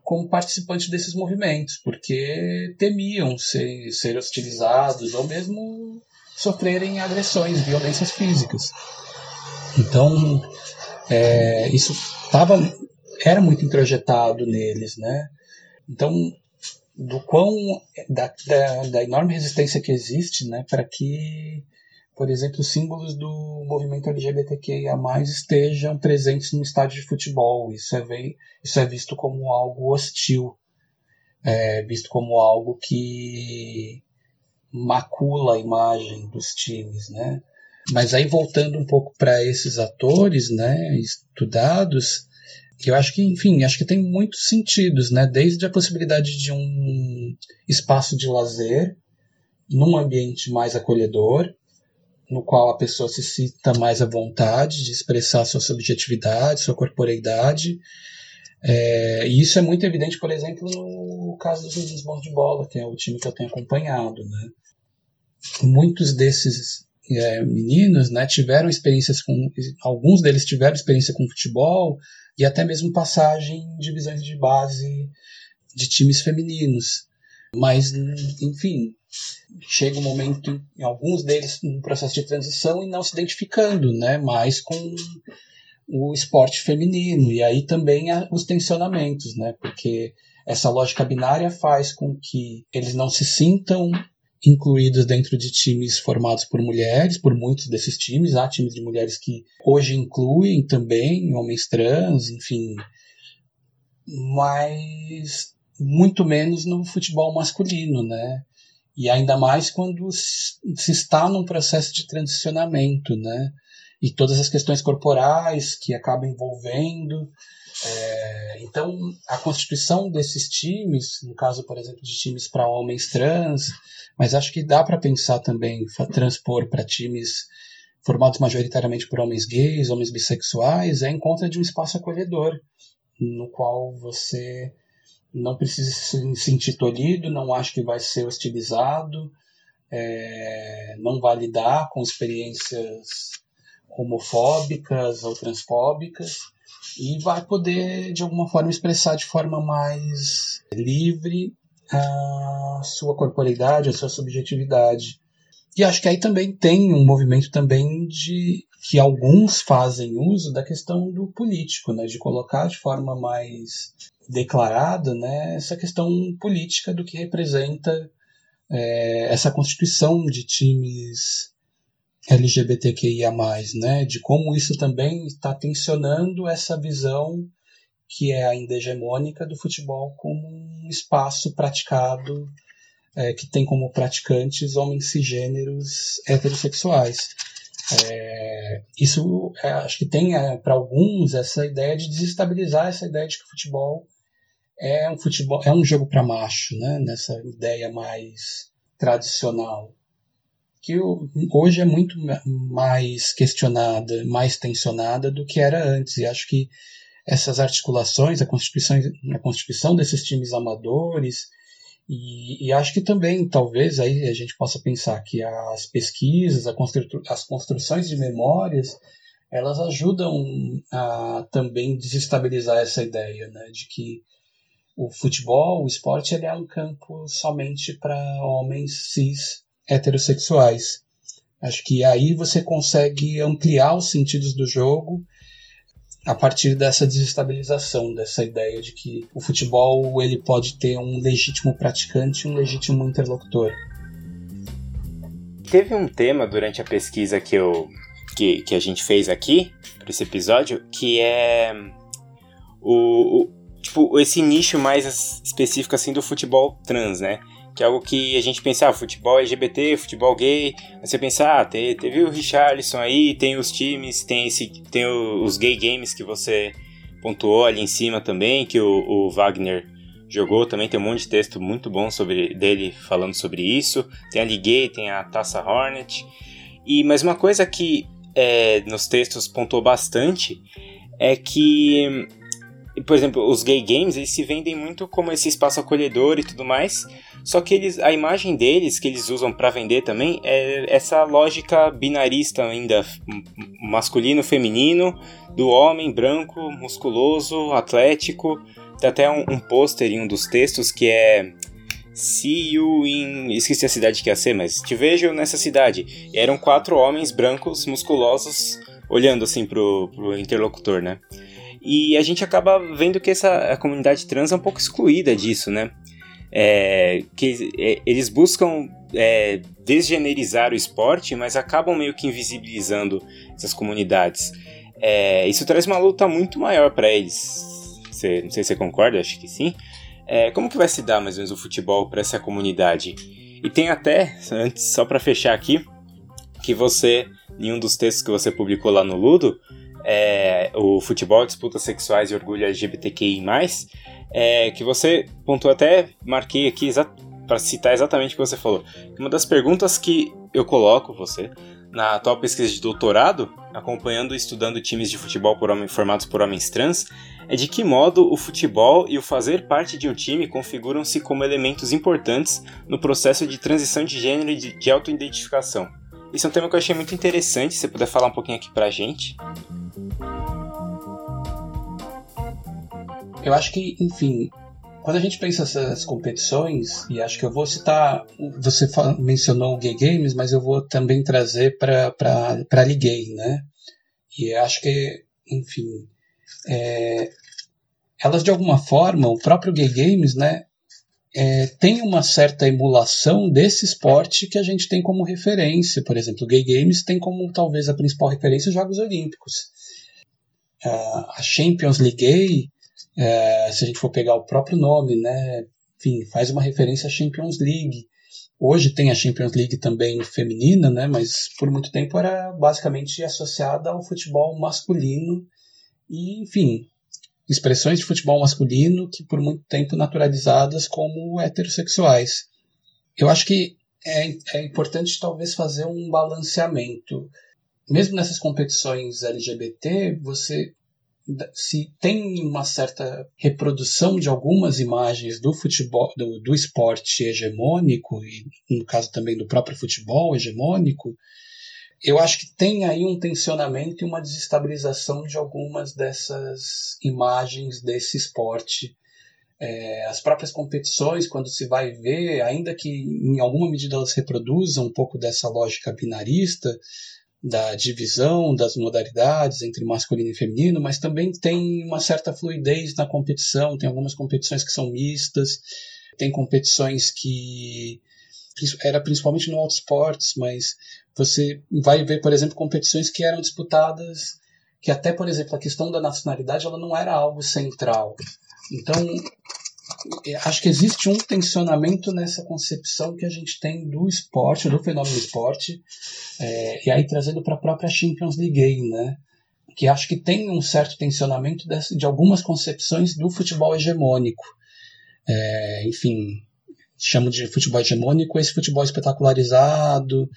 como participantes desses movimentos, porque temiam ser, ser hostilizados ou mesmo sofrerem agressões, violências físicas. Então, é, isso tava, era muito introjetado neles, né? Então, do quão da, da, da enorme resistência que existe, né, para que por exemplo, símbolos do movimento LGBTQIA+, estejam presentes no estádio de futebol. Isso é, isso é visto como algo hostil, é visto como algo que macula a imagem dos times, né? Mas aí voltando um pouco para esses atores, né, estudados, eu acho que, enfim, acho que tem muitos sentidos, né? Desde a possibilidade de um espaço de lazer num ambiente mais acolhedor, no qual a pessoa se sinta mais à vontade de expressar sua subjetividade, sua corporeidade. É, e isso é muito evidente, por exemplo, no caso dos Lisbons de Bola, que é o time que eu tenho acompanhado. Né? Muitos desses é, meninos né, tiveram experiências com. Alguns deles tiveram experiência com futebol e até mesmo passagem em divisões de base de times femininos. Mas, enfim, chega um momento, em alguns deles, no processo de transição e não se identificando né, mais com o esporte feminino. E aí também os tensionamentos, né, porque essa lógica binária faz com que eles não se sintam incluídos dentro de times formados por mulheres, por muitos desses times. Há times de mulheres que hoje incluem também homens trans, enfim. Mas muito menos no futebol masculino, né? E ainda mais quando se está num processo de transicionamento, né? E todas as questões corporais que acabam envolvendo. É, então, a constituição desses times, no caso, por exemplo, de times para homens trans, mas acho que dá para pensar também, transpor para times formados majoritariamente por homens gays, homens bissexuais, é em conta de um espaço acolhedor, no qual você não precisa se sentir tolhido, não acha que vai ser hostilizado, é, não vai lidar com experiências homofóbicas ou transfóbicas e vai poder de alguma forma expressar de forma mais livre a sua corporeidade, a sua subjetividade. E acho que aí também tem um movimento também de que alguns fazem uso da questão do político, né, de colocar de forma mais declarada né, essa questão política do que representa é, essa constituição de times LGBTQIA+, né, de como isso também está tensionando essa visão que é ainda hegemônica do futebol como um espaço praticado é, que tem como praticantes homens cisgêneros heterossexuais. É, isso é, acho que tem é, para alguns essa ideia de desestabilizar essa ideia de que o futebol é um futebol é um jogo para macho, né? Nessa ideia mais tradicional que hoje é muito mais questionada, mais tensionada do que era antes. E acho que essas articulações, a constituição, a constituição desses times amadores, e, e, acho que também, talvez, aí a gente possa pensar que as pesquisas, constru as construções de memórias, elas ajudam a também desestabilizar essa ideia, né, de que o futebol, o esporte, ele é um campo somente para homens cis heterossexuais. Acho que aí você consegue ampliar os sentidos do jogo a partir dessa desestabilização, dessa ideia de que o futebol ele pode ter um legítimo praticante e um legítimo interlocutor. Teve um tema durante a pesquisa que, eu, que, que a gente fez aqui, para esse episódio, que é o, o, tipo, esse nicho mais específico assim do futebol trans, né? Que é algo que a gente pensa, ah, futebol LGBT, futebol gay, aí você pensa, ah, teve, teve o Richarlison aí, tem os times, tem, esse, tem os gay games que você pontuou ali em cima também, que o, o Wagner jogou, também tem um monte de texto muito bom sobre dele falando sobre isso, tem a Ligue, tem a Taça Hornet, e mas uma coisa que é, nos textos pontuou bastante é que por exemplo, os gay games, eles se vendem muito como esse espaço acolhedor e tudo mais, só que eles, a imagem deles que eles usam para vender também é essa lógica binarista ainda, masculino, feminino, do homem branco, musculoso, atlético. Tem até um, um pôster em um dos textos que é See you in. Esqueci a cidade que ia ser, mas te vejo nessa cidade. E eram quatro homens brancos, musculosos, olhando assim pro, pro interlocutor, né? E a gente acaba vendo que essa a comunidade trans é um pouco excluída disso, né? é, que é, eles buscam é, desgenerizar o esporte, mas acabam meio que invisibilizando essas comunidades. É, isso traz uma luta muito maior para eles. Você, não sei se você concorda, acho que sim. É, como que vai se dar mais ou menos o futebol para essa comunidade? E tem até, antes, só para fechar aqui, que você, em um dos textos que você publicou lá no Ludo, é, o futebol, disputas sexuais e orgulho LGBTQI+, é, que você pontuou até, marquei aqui para citar exatamente o que você falou. Uma das perguntas que eu coloco você na atual pesquisa de doutorado, acompanhando e estudando times de futebol por homem, formados por homens trans, é de que modo o futebol e o fazer parte de um time configuram-se como elementos importantes no processo de transição de gênero e de autoidentificação. Isso é um tema que eu achei muito interessante, se você puder falar um pouquinho aqui pra gente. Eu acho que, enfim, quando a gente pensa essas competições, e acho que eu vou citar, você mencionou o Gay Games, mas eu vou também trazer para a Liguei, né? E acho que, enfim, é, elas de alguma forma, o próprio Gay Games, né? É, tem uma certa emulação desse esporte que a gente tem como referência. Por exemplo, o Gay Games tem como talvez a principal referência os Jogos Olímpicos. Uh, a Champions League Gay, uh, se a gente for pegar o próprio nome, né, enfim, faz uma referência à Champions League. Hoje tem a Champions League também feminina, né, mas por muito tempo era basicamente associada ao futebol masculino. E, enfim, expressões de futebol masculino que por muito tempo naturalizadas como heterossexuais. Eu acho que é, é importante talvez fazer um balanceamento. Mesmo nessas competições LGBT, você se tem uma certa reprodução de algumas imagens do futebol, do, do esporte hegemônico e no caso também do próprio futebol hegemônico, eu acho que tem aí um tensionamento e uma desestabilização de algumas dessas imagens desse esporte. É, as próprias competições, quando se vai ver, ainda que em alguma medida elas reproduzam um pouco dessa lógica binarista, da divisão das modalidades entre masculino e feminino, mas também tem uma certa fluidez na competição, tem algumas competições que são mistas, tem competições que era principalmente no autosports, mas você vai ver, por exemplo, competições que eram disputadas, que até, por exemplo, a questão da nacionalidade ela não era algo central. Então, acho que existe um tensionamento nessa concepção que a gente tem do esporte, do fenômeno esporte, é, e aí trazendo para a própria Champions League, né? que acho que tem um certo tensionamento de, de algumas concepções do futebol hegemônico. É, enfim, chamo de futebol hegemônico esse futebol espetacularizado,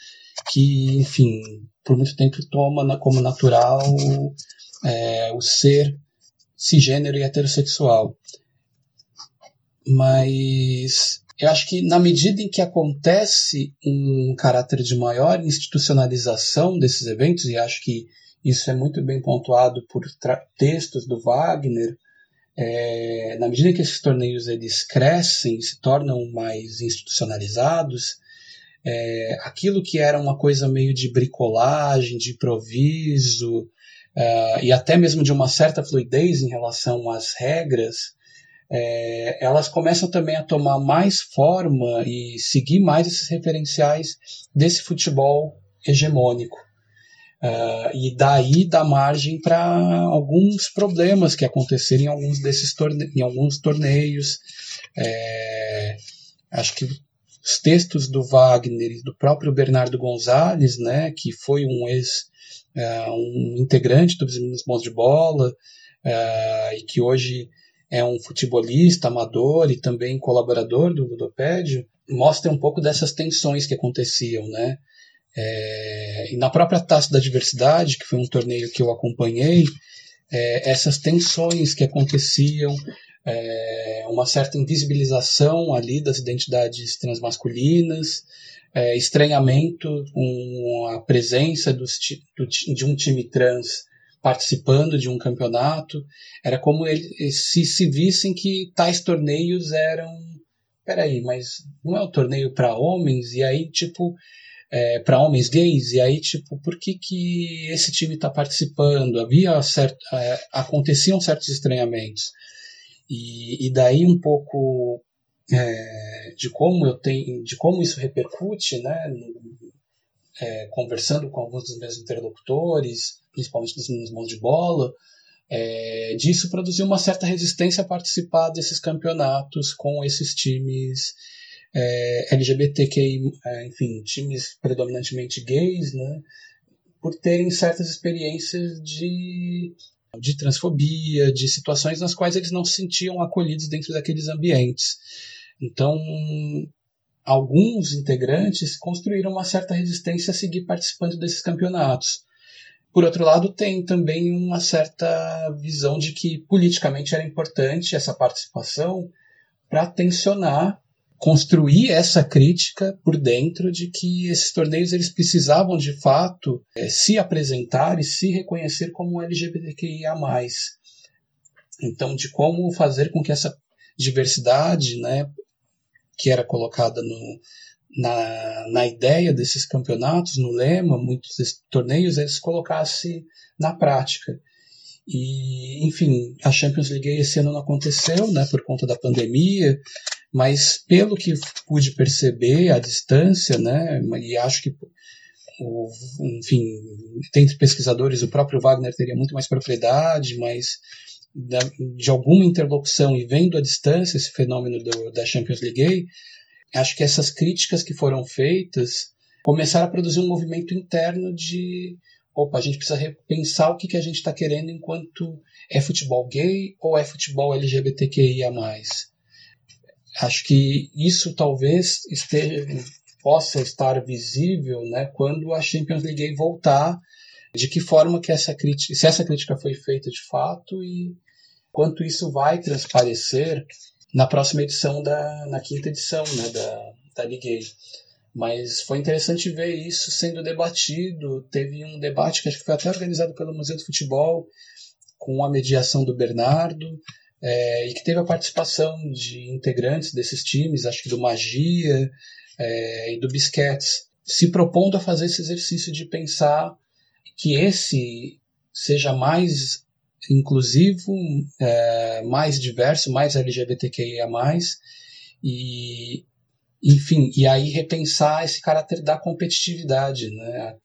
que, enfim, por muito tempo toma como natural é, o ser cisgênero e heterossexual. Mas eu acho que na medida em que acontece um caráter de maior institucionalização desses eventos, e acho que isso é muito bem pontuado por textos do Wagner, é, na medida que esses torneios eles crescem, se tornam mais institucionalizados, é, aquilo que era uma coisa meio de bricolagem, de improviso, uh, e até mesmo de uma certa fluidez em relação às regras, é, elas começam também a tomar mais forma e seguir mais esses referenciais desse futebol hegemônico. Uh, e daí dá margem para alguns problemas que aconteceram em alguns desses torne em alguns torneios. É, acho que os textos do Wagner e do próprio Bernardo Gonzalez, né, que foi um ex uh, um integrante dos Meninos Bons de Bola uh, e que hoje é um futebolista amador e também colaborador do Ludopédio, mostra um pouco dessas tensões que aconteciam, né? É, e na própria Taça da Diversidade, que foi um torneio que eu acompanhei, é, essas tensões que aconteciam, é, uma certa invisibilização ali das identidades transmasculinas, é, estranhamento com a presença do, de um time trans participando de um campeonato. Era como eles se, se vissem que tais torneios eram. Peraí, mas não é um torneio para homens? E aí, tipo, é, para homens gays, e aí, tipo, por que, que esse time está participando? Havia certo, é, aconteciam certos estranhamentos. E, e daí um pouco é, de como eu tenho, de como isso repercute, né, no, é, conversando com alguns dos meus interlocutores, principalmente dos meninos mãos de bola, é, disso produziu uma certa resistência a participar desses campeonatos com esses times é, LGBTQI, é, enfim, times predominantemente gays, né, por terem certas experiências de, de transfobia, de situações nas quais eles não se sentiam acolhidos dentro daqueles ambientes. Então, alguns integrantes construíram uma certa resistência a seguir participando desses campeonatos. Por outro lado, tem também uma certa visão de que politicamente era importante essa participação para tensionar, construir essa crítica por dentro de que esses torneios eles precisavam de fato é, se apresentar e se reconhecer como LGBTQIA+. Então, de como fazer com que essa diversidade, né, que era colocada no, na, na ideia desses campeonatos, no lema, muitos torneios, eles colocasse na prática. E, enfim, a Champions League esse ano não aconteceu, né, por conta da pandemia, mas pelo que pude perceber à distância, né, e acho que o, enfim, dentre pesquisadores, o próprio Wagner teria muito mais propriedade, mas da, de alguma interlocução e vendo à distância esse fenômeno do, da Champions League, acho que essas críticas que foram feitas começaram a produzir um movimento interno de opa, a gente precisa repensar o que, que a gente está querendo enquanto é futebol gay ou é futebol LGBTQIA+. Acho que isso talvez esteja, possa estar visível né, quando a Champions League voltar, de que forma que essa crítica, se essa crítica foi feita de fato e quanto isso vai transparecer na próxima edição, da, na quinta edição né, da, da Ligue. Mas foi interessante ver isso sendo debatido. Teve um debate que acho que foi até organizado pelo Museu do Futebol, com a mediação do Bernardo, é, e que teve a participação de integrantes desses times, acho que do Magia é, e do Bisquets, se propondo a fazer esse exercício de pensar que esse seja mais inclusivo, é, mais diverso, mais LGBTQIA+, e enfim, e aí repensar esse caráter da competitividade, né?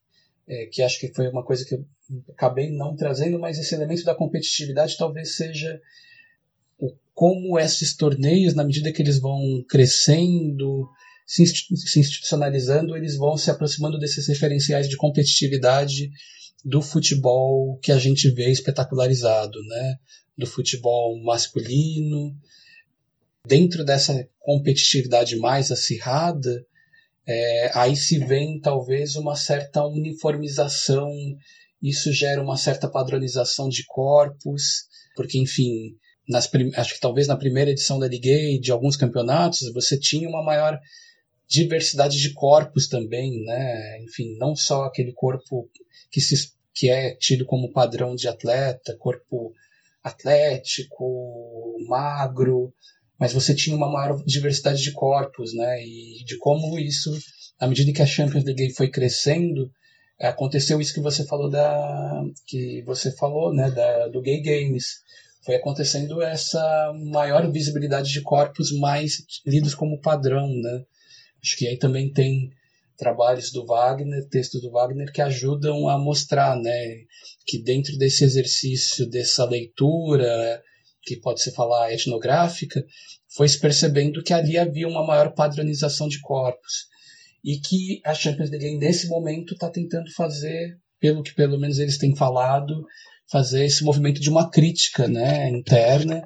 É, que acho que foi uma coisa que eu acabei não trazendo, mas esse elemento da competitividade talvez seja como esses torneios, na medida que eles vão crescendo, se, se institucionalizando, eles vão se aproximando desses referenciais de competitividade do futebol que a gente vê espetacularizado, né? Do futebol masculino, dentro dessa competitividade mais acirrada, é, aí se vem talvez uma certa uniformização, isso gera uma certa padronização de corpos, porque, enfim, nas acho que talvez na primeira edição da Ligue de alguns campeonatos você tinha uma maior diversidade de corpos também, né? Enfim, não só aquele corpo que, se, que é tido como padrão de atleta, corpo atlético, magro, mas você tinha uma maior diversidade de corpos, né? E de como isso, à medida que a Champions League foi crescendo, aconteceu isso que você falou da que você falou, né, da, do Gay Games. Foi acontecendo essa maior visibilidade de corpos mais lidos como padrão, né? Acho que aí também tem trabalhos do Wagner, textos do Wagner que ajudam a mostrar, né, que dentro desse exercício dessa leitura que pode se falar etnográfica, foi se percebendo que ali havia uma maior padronização de corpos e que a Champions League nesse momento está tentando fazer, pelo que pelo menos eles têm falado, fazer esse movimento de uma crítica, né, interna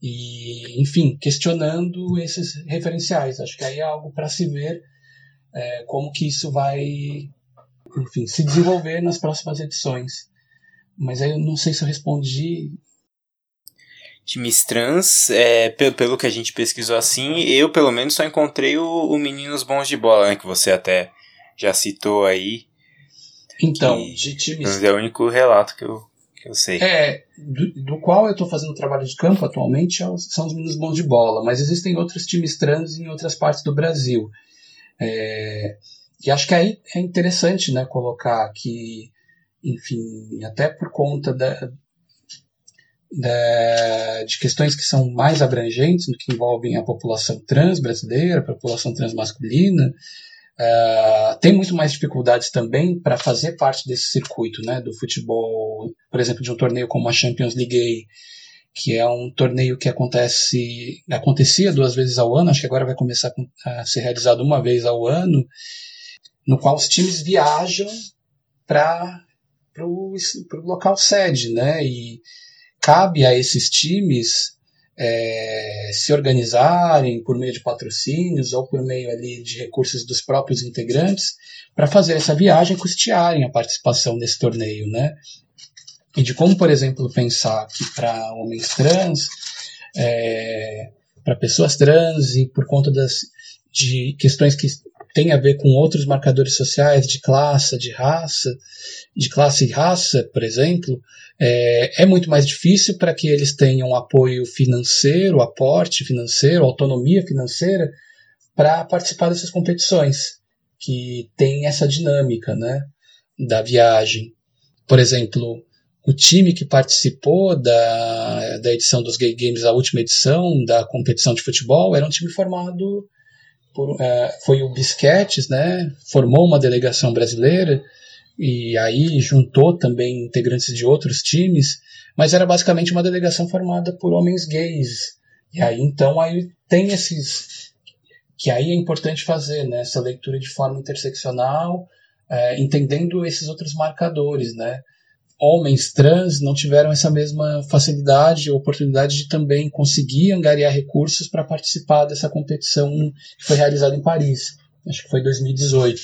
e, enfim, questionando esses referenciais. Acho que aí é algo para se ver é, como que isso vai, enfim, se desenvolver nas próximas edições. Mas aí eu não sei se eu respondi times trans, é, pelo, pelo que a gente pesquisou assim, eu pelo menos só encontrei o, o Meninos Bons de Bola, né, que você até já citou aí. Então, de times. É o único relato que eu, que eu sei. É, do, do qual eu estou fazendo trabalho de campo atualmente é são os Meninos Bons de Bola, mas existem outros times trans em outras partes do Brasil. É, e acho que aí é interessante né, colocar que, enfim, até por conta da, de questões que são mais abrangentes, no que envolvem a população trans brasileira, a população trans masculina, uh, tem muito mais dificuldades também para fazer parte desse circuito né, do futebol, por exemplo, de um torneio como a Champions League, que é um torneio que acontece acontecia duas vezes ao ano, acho que agora vai começar a ser realizado uma vez ao ano, no qual os times viajam para o local sede, né? E cabe a esses times é, se organizarem por meio de patrocínios ou por meio ali de recursos dos próprios integrantes para fazer essa viagem, custearem a participação nesse torneio, né? E de como, por exemplo, pensar que para homens trans, é, para pessoas trans e por conta das de questões que têm a ver com outros marcadores sociais de classe, de raça, de classe e raça, por exemplo, é, é muito mais difícil para que eles tenham apoio financeiro, aporte financeiro, autonomia financeira para participar dessas competições que tem essa dinâmica, né, da viagem. Por exemplo, o time que participou da, da edição dos Gay Games, a última edição da competição de futebol, era um time formado por, uh, foi o Bisquetes, né? Formou uma delegação brasileira e aí juntou também integrantes de outros times, mas era basicamente uma delegação formada por homens gays. E aí então aí tem esses que aí é importante fazer, né? Essa leitura de forma interseccional, uh, entendendo esses outros marcadores, né? Homens trans não tiveram essa mesma facilidade ou oportunidade de também conseguir angariar recursos para participar dessa competição que foi realizada em Paris. Acho que foi 2018.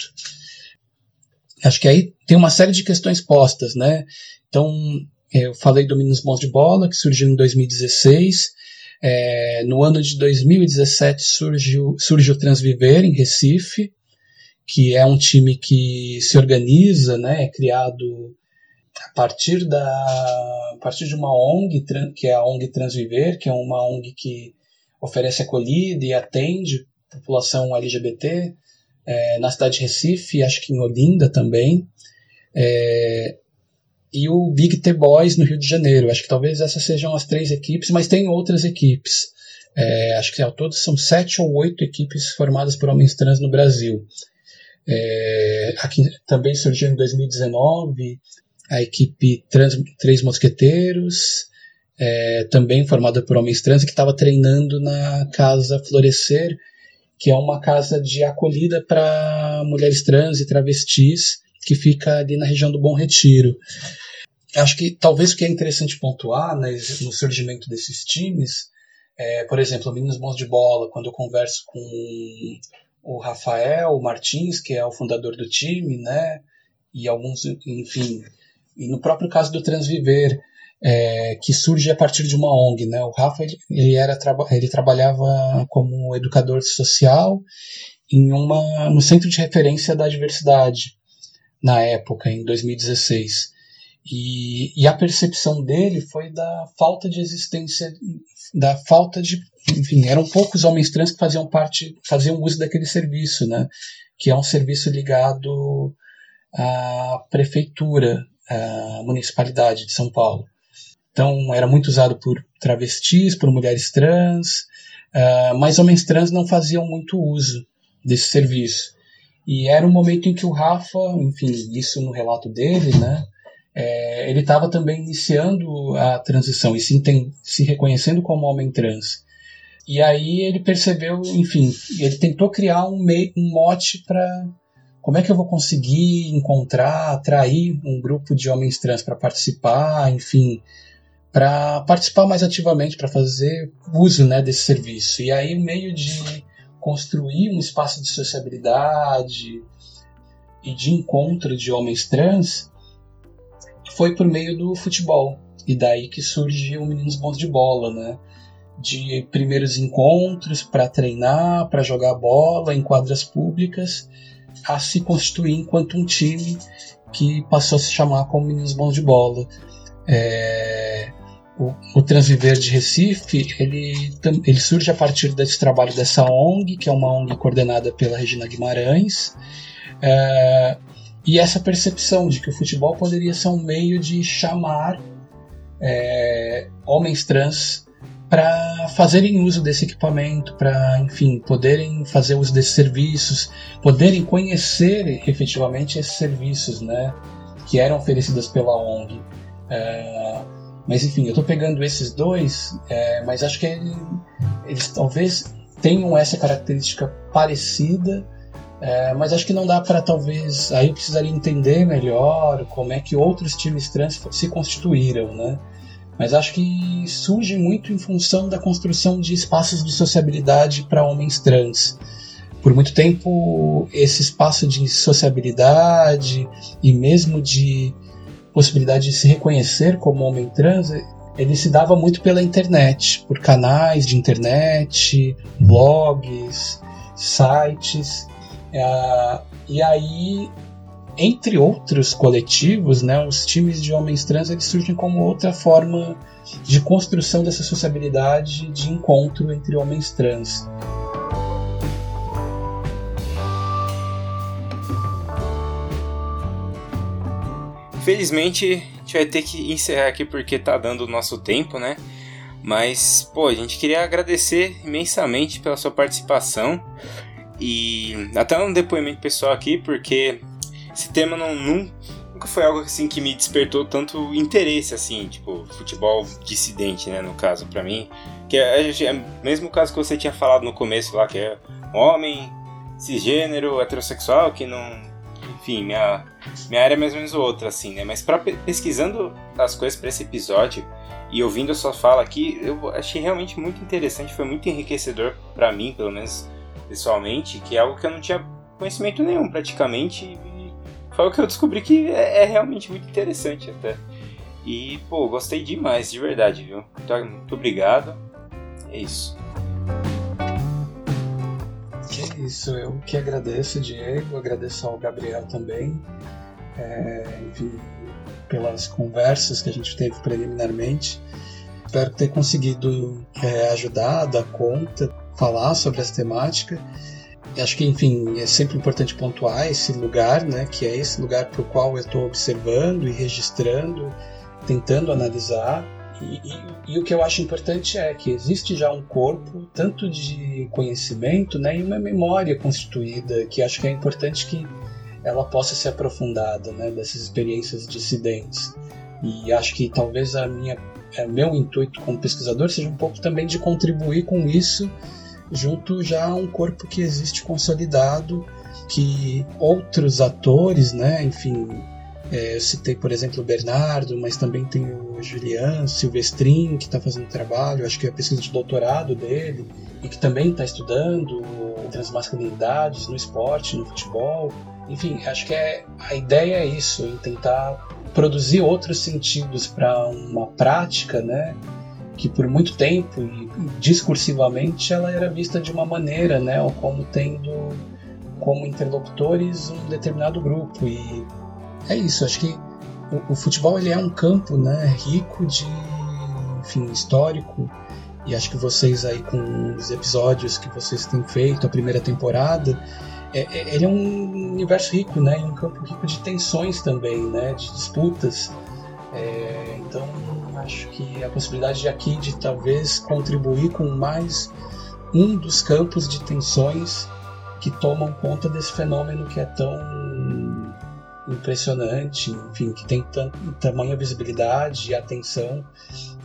Acho que aí tem uma série de questões postas, né? Então, eu falei do Meninos Bons de Bola, que surgiu em 2016. É, no ano de 2017 surgiu, surge o Transviver, em Recife, que é um time que se organiza, né, é criado a partir da a partir de uma ONG que é a ONG Transviver, que é uma ONG que oferece acolhida e atende população LGBT é, na cidade de Recife, acho que em Olinda também, é, e o Big T Boys no Rio de Janeiro. Acho que talvez essas sejam as três equipes, mas tem outras equipes. É, acho que ao todo são sete ou oito equipes formadas por homens trans no Brasil. É, aqui também surgiu em 2019 a equipe trans, Três Mosqueteiros, é, também formada por homens trans, que estava treinando na Casa Florescer, que é uma casa de acolhida para mulheres trans e travestis, que fica ali na região do Bom Retiro. Acho que talvez o que é interessante pontuar né, no surgimento desses times, é, por exemplo, Meninos Bons de Bola, quando eu converso com o Rafael Martins, que é o fundador do time, né, e alguns, enfim, e no próprio caso do Transviver, é, que surge a partir de uma ONG, né? O Rafa ele, ele era ele trabalhava como educador social em uma no centro de referência da diversidade na época, em 2016. E, e a percepção dele foi da falta de existência, da falta de, enfim, eram poucos homens trans que faziam parte, faziam uso daquele serviço, né? Que é um serviço ligado à prefeitura, a municipalidade de São Paulo. Então, era muito usado por travestis, por mulheres trans, uh, mas homens trans não faziam muito uso desse serviço. E era um momento em que o Rafa, enfim, isso no relato dele, né, é, ele estava também iniciando a transição e se, se reconhecendo como homem trans. E aí ele percebeu, enfim, ele tentou criar um, um mote para como é que eu vou conseguir encontrar, atrair um grupo de homens trans para participar, enfim, para participar mais ativamente, para fazer uso né, desse serviço. E aí, o meio de construir um espaço de sociabilidade e de encontro de homens trans foi por meio do futebol. E daí que surge o Meninos Bons de Bola, né? De primeiros encontros para treinar, para jogar bola em quadras públicas a se constituir enquanto um time que passou a se chamar como Meninos Bons de Bola. É, o, o Transviver de Recife ele, ele surge a partir desse trabalho dessa ONG, que é uma ONG coordenada pela Regina Guimarães, é, e essa percepção de que o futebol poderia ser um meio de chamar é, homens trans para fazerem uso desse equipamento, para, enfim, poderem fazer uso desses serviços, poderem conhecer efetivamente esses serviços, né, que eram oferecidos pela ONG. É, mas, enfim, eu estou pegando esses dois, é, mas acho que ele, eles talvez tenham essa característica parecida, é, mas acho que não dá para talvez. Aí eu precisaria entender melhor como é que outros times trans se constituíram, né? Mas acho que surge muito em função da construção de espaços de sociabilidade para homens trans. Por muito tempo, esse espaço de sociabilidade e mesmo de possibilidade de se reconhecer como homem trans, ele se dava muito pela internet, por canais de internet, blogs, sites. É, e aí entre outros coletivos, né, os times de homens trans eles surgem como outra forma de construção dessa sociabilidade de encontro entre homens trans. Felizmente, gente vai ter que encerrar aqui porque tá dando o nosso tempo, né? Mas, pô, a gente queria agradecer imensamente pela sua participação e até um depoimento pessoal aqui, porque esse tema não, nunca foi algo assim que me despertou tanto interesse, assim, tipo, futebol dissidente, né, no caso, para mim. Que é, é, é mesmo o caso que você tinha falado no começo lá, que é homem, cisgênero, heterossexual, que não. Enfim, minha, minha área é mais ou menos outra, assim, né? Mas pra, pesquisando as coisas para esse episódio e ouvindo a sua fala aqui, eu achei realmente muito interessante, foi muito enriquecedor para mim, pelo menos pessoalmente, que é algo que eu não tinha conhecimento nenhum praticamente. Foi que eu descobri que é, é realmente muito interessante até. E, pô, gostei demais, de verdade, viu? Então, muito obrigado. É isso. Que é isso, eu que agradeço, Diego, agradeço ao Gabriel também. É, enfim, pelas conversas que a gente teve preliminarmente. Espero ter conseguido é, ajudar, dar conta, falar sobre essa temática. Acho que, enfim, é sempre importante pontuar esse lugar, né, que é esse lugar para o qual eu estou observando e registrando, tentando analisar. E, e, e, o que eu acho importante é que existe já um corpo, tanto de conhecimento, né, e uma memória constituída, que acho que é importante que ela possa ser aprofundada, né, dessas experiências dissidentes. E acho que talvez a minha, é, meu intuito como pesquisador seja um pouco também de contribuir com isso, junto já a um corpo que existe consolidado, que outros atores, né, enfim, é, eu citei, por exemplo, o Bernardo, mas também tem o Julian Silvestrin, que está fazendo trabalho, acho que é a pesquisa de doutorado dele, e que também está estudando transmasculinidades no esporte, no futebol. Enfim, acho que é, a ideia é isso, em tentar produzir outros sentidos para uma prática, né? Que por muito tempo e discursivamente ela era vista de uma maneira, né? Ou como tendo como interlocutores um determinado grupo e é isso. Acho que o, o futebol ele é um campo, né? Rico de, enfim, histórico e acho que vocês aí com os episódios que vocês têm feito, a primeira temporada, é, é, ele é um universo rico, né? E um campo rico de tensões também, né? De disputas. É, então, acho que a possibilidade de aqui de talvez contribuir com mais um dos campos de tensões que tomam conta desse fenômeno que é tão impressionante, enfim, que tem tamanha visibilidade e atenção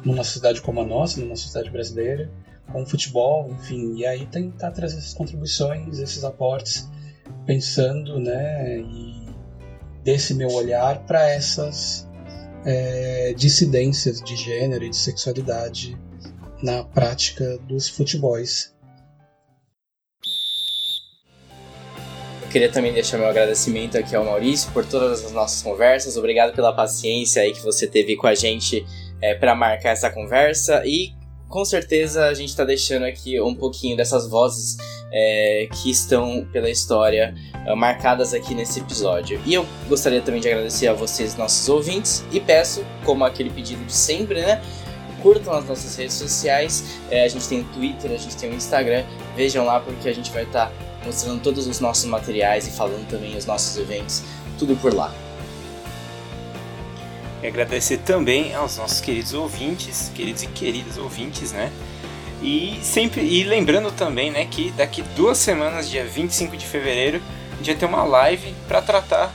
numa cidade como a nossa, numa sociedade brasileira, com o futebol, enfim, e aí tentar trazer essas contribuições, esses aportes pensando, né, e desse meu olhar para essas é, dissidências de gênero e de sexualidade na prática dos futebols. Eu queria também deixar meu agradecimento aqui ao Maurício por todas as nossas conversas. Obrigado pela paciência aí que você teve com a gente é, para marcar essa conversa e com certeza a gente está deixando aqui um pouquinho dessas vozes é, que estão pela história é, marcadas aqui nesse episódio. E eu gostaria também de agradecer a vocês, nossos ouvintes, e peço, como aquele pedido de sempre, né? Curtam as nossas redes sociais. É, a gente tem o Twitter, a gente tem o Instagram. Vejam lá porque a gente vai estar tá mostrando todos os nossos materiais e falando também os nossos eventos, tudo por lá. E agradecer também aos nossos queridos ouvintes, queridos e queridas ouvintes, né? E sempre e lembrando também, né, que daqui duas semanas, dia 25 de fevereiro, a gente vai ter uma live para tratar,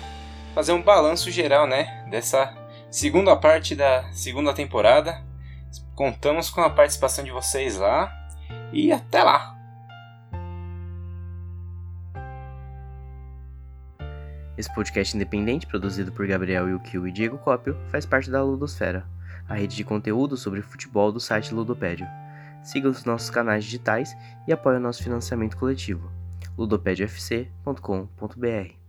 fazer um balanço geral, né, dessa segunda parte da segunda temporada. Contamos com a participação de vocês lá e até lá. Esse podcast independente, produzido por Gabriel Yukio e Diego Cópio, faz parte da Ludosfera, a rede de conteúdo sobre futebol do site Ludopédio. Siga os nossos canais digitais e apoie o nosso financiamento coletivo. ludopediofc.com.br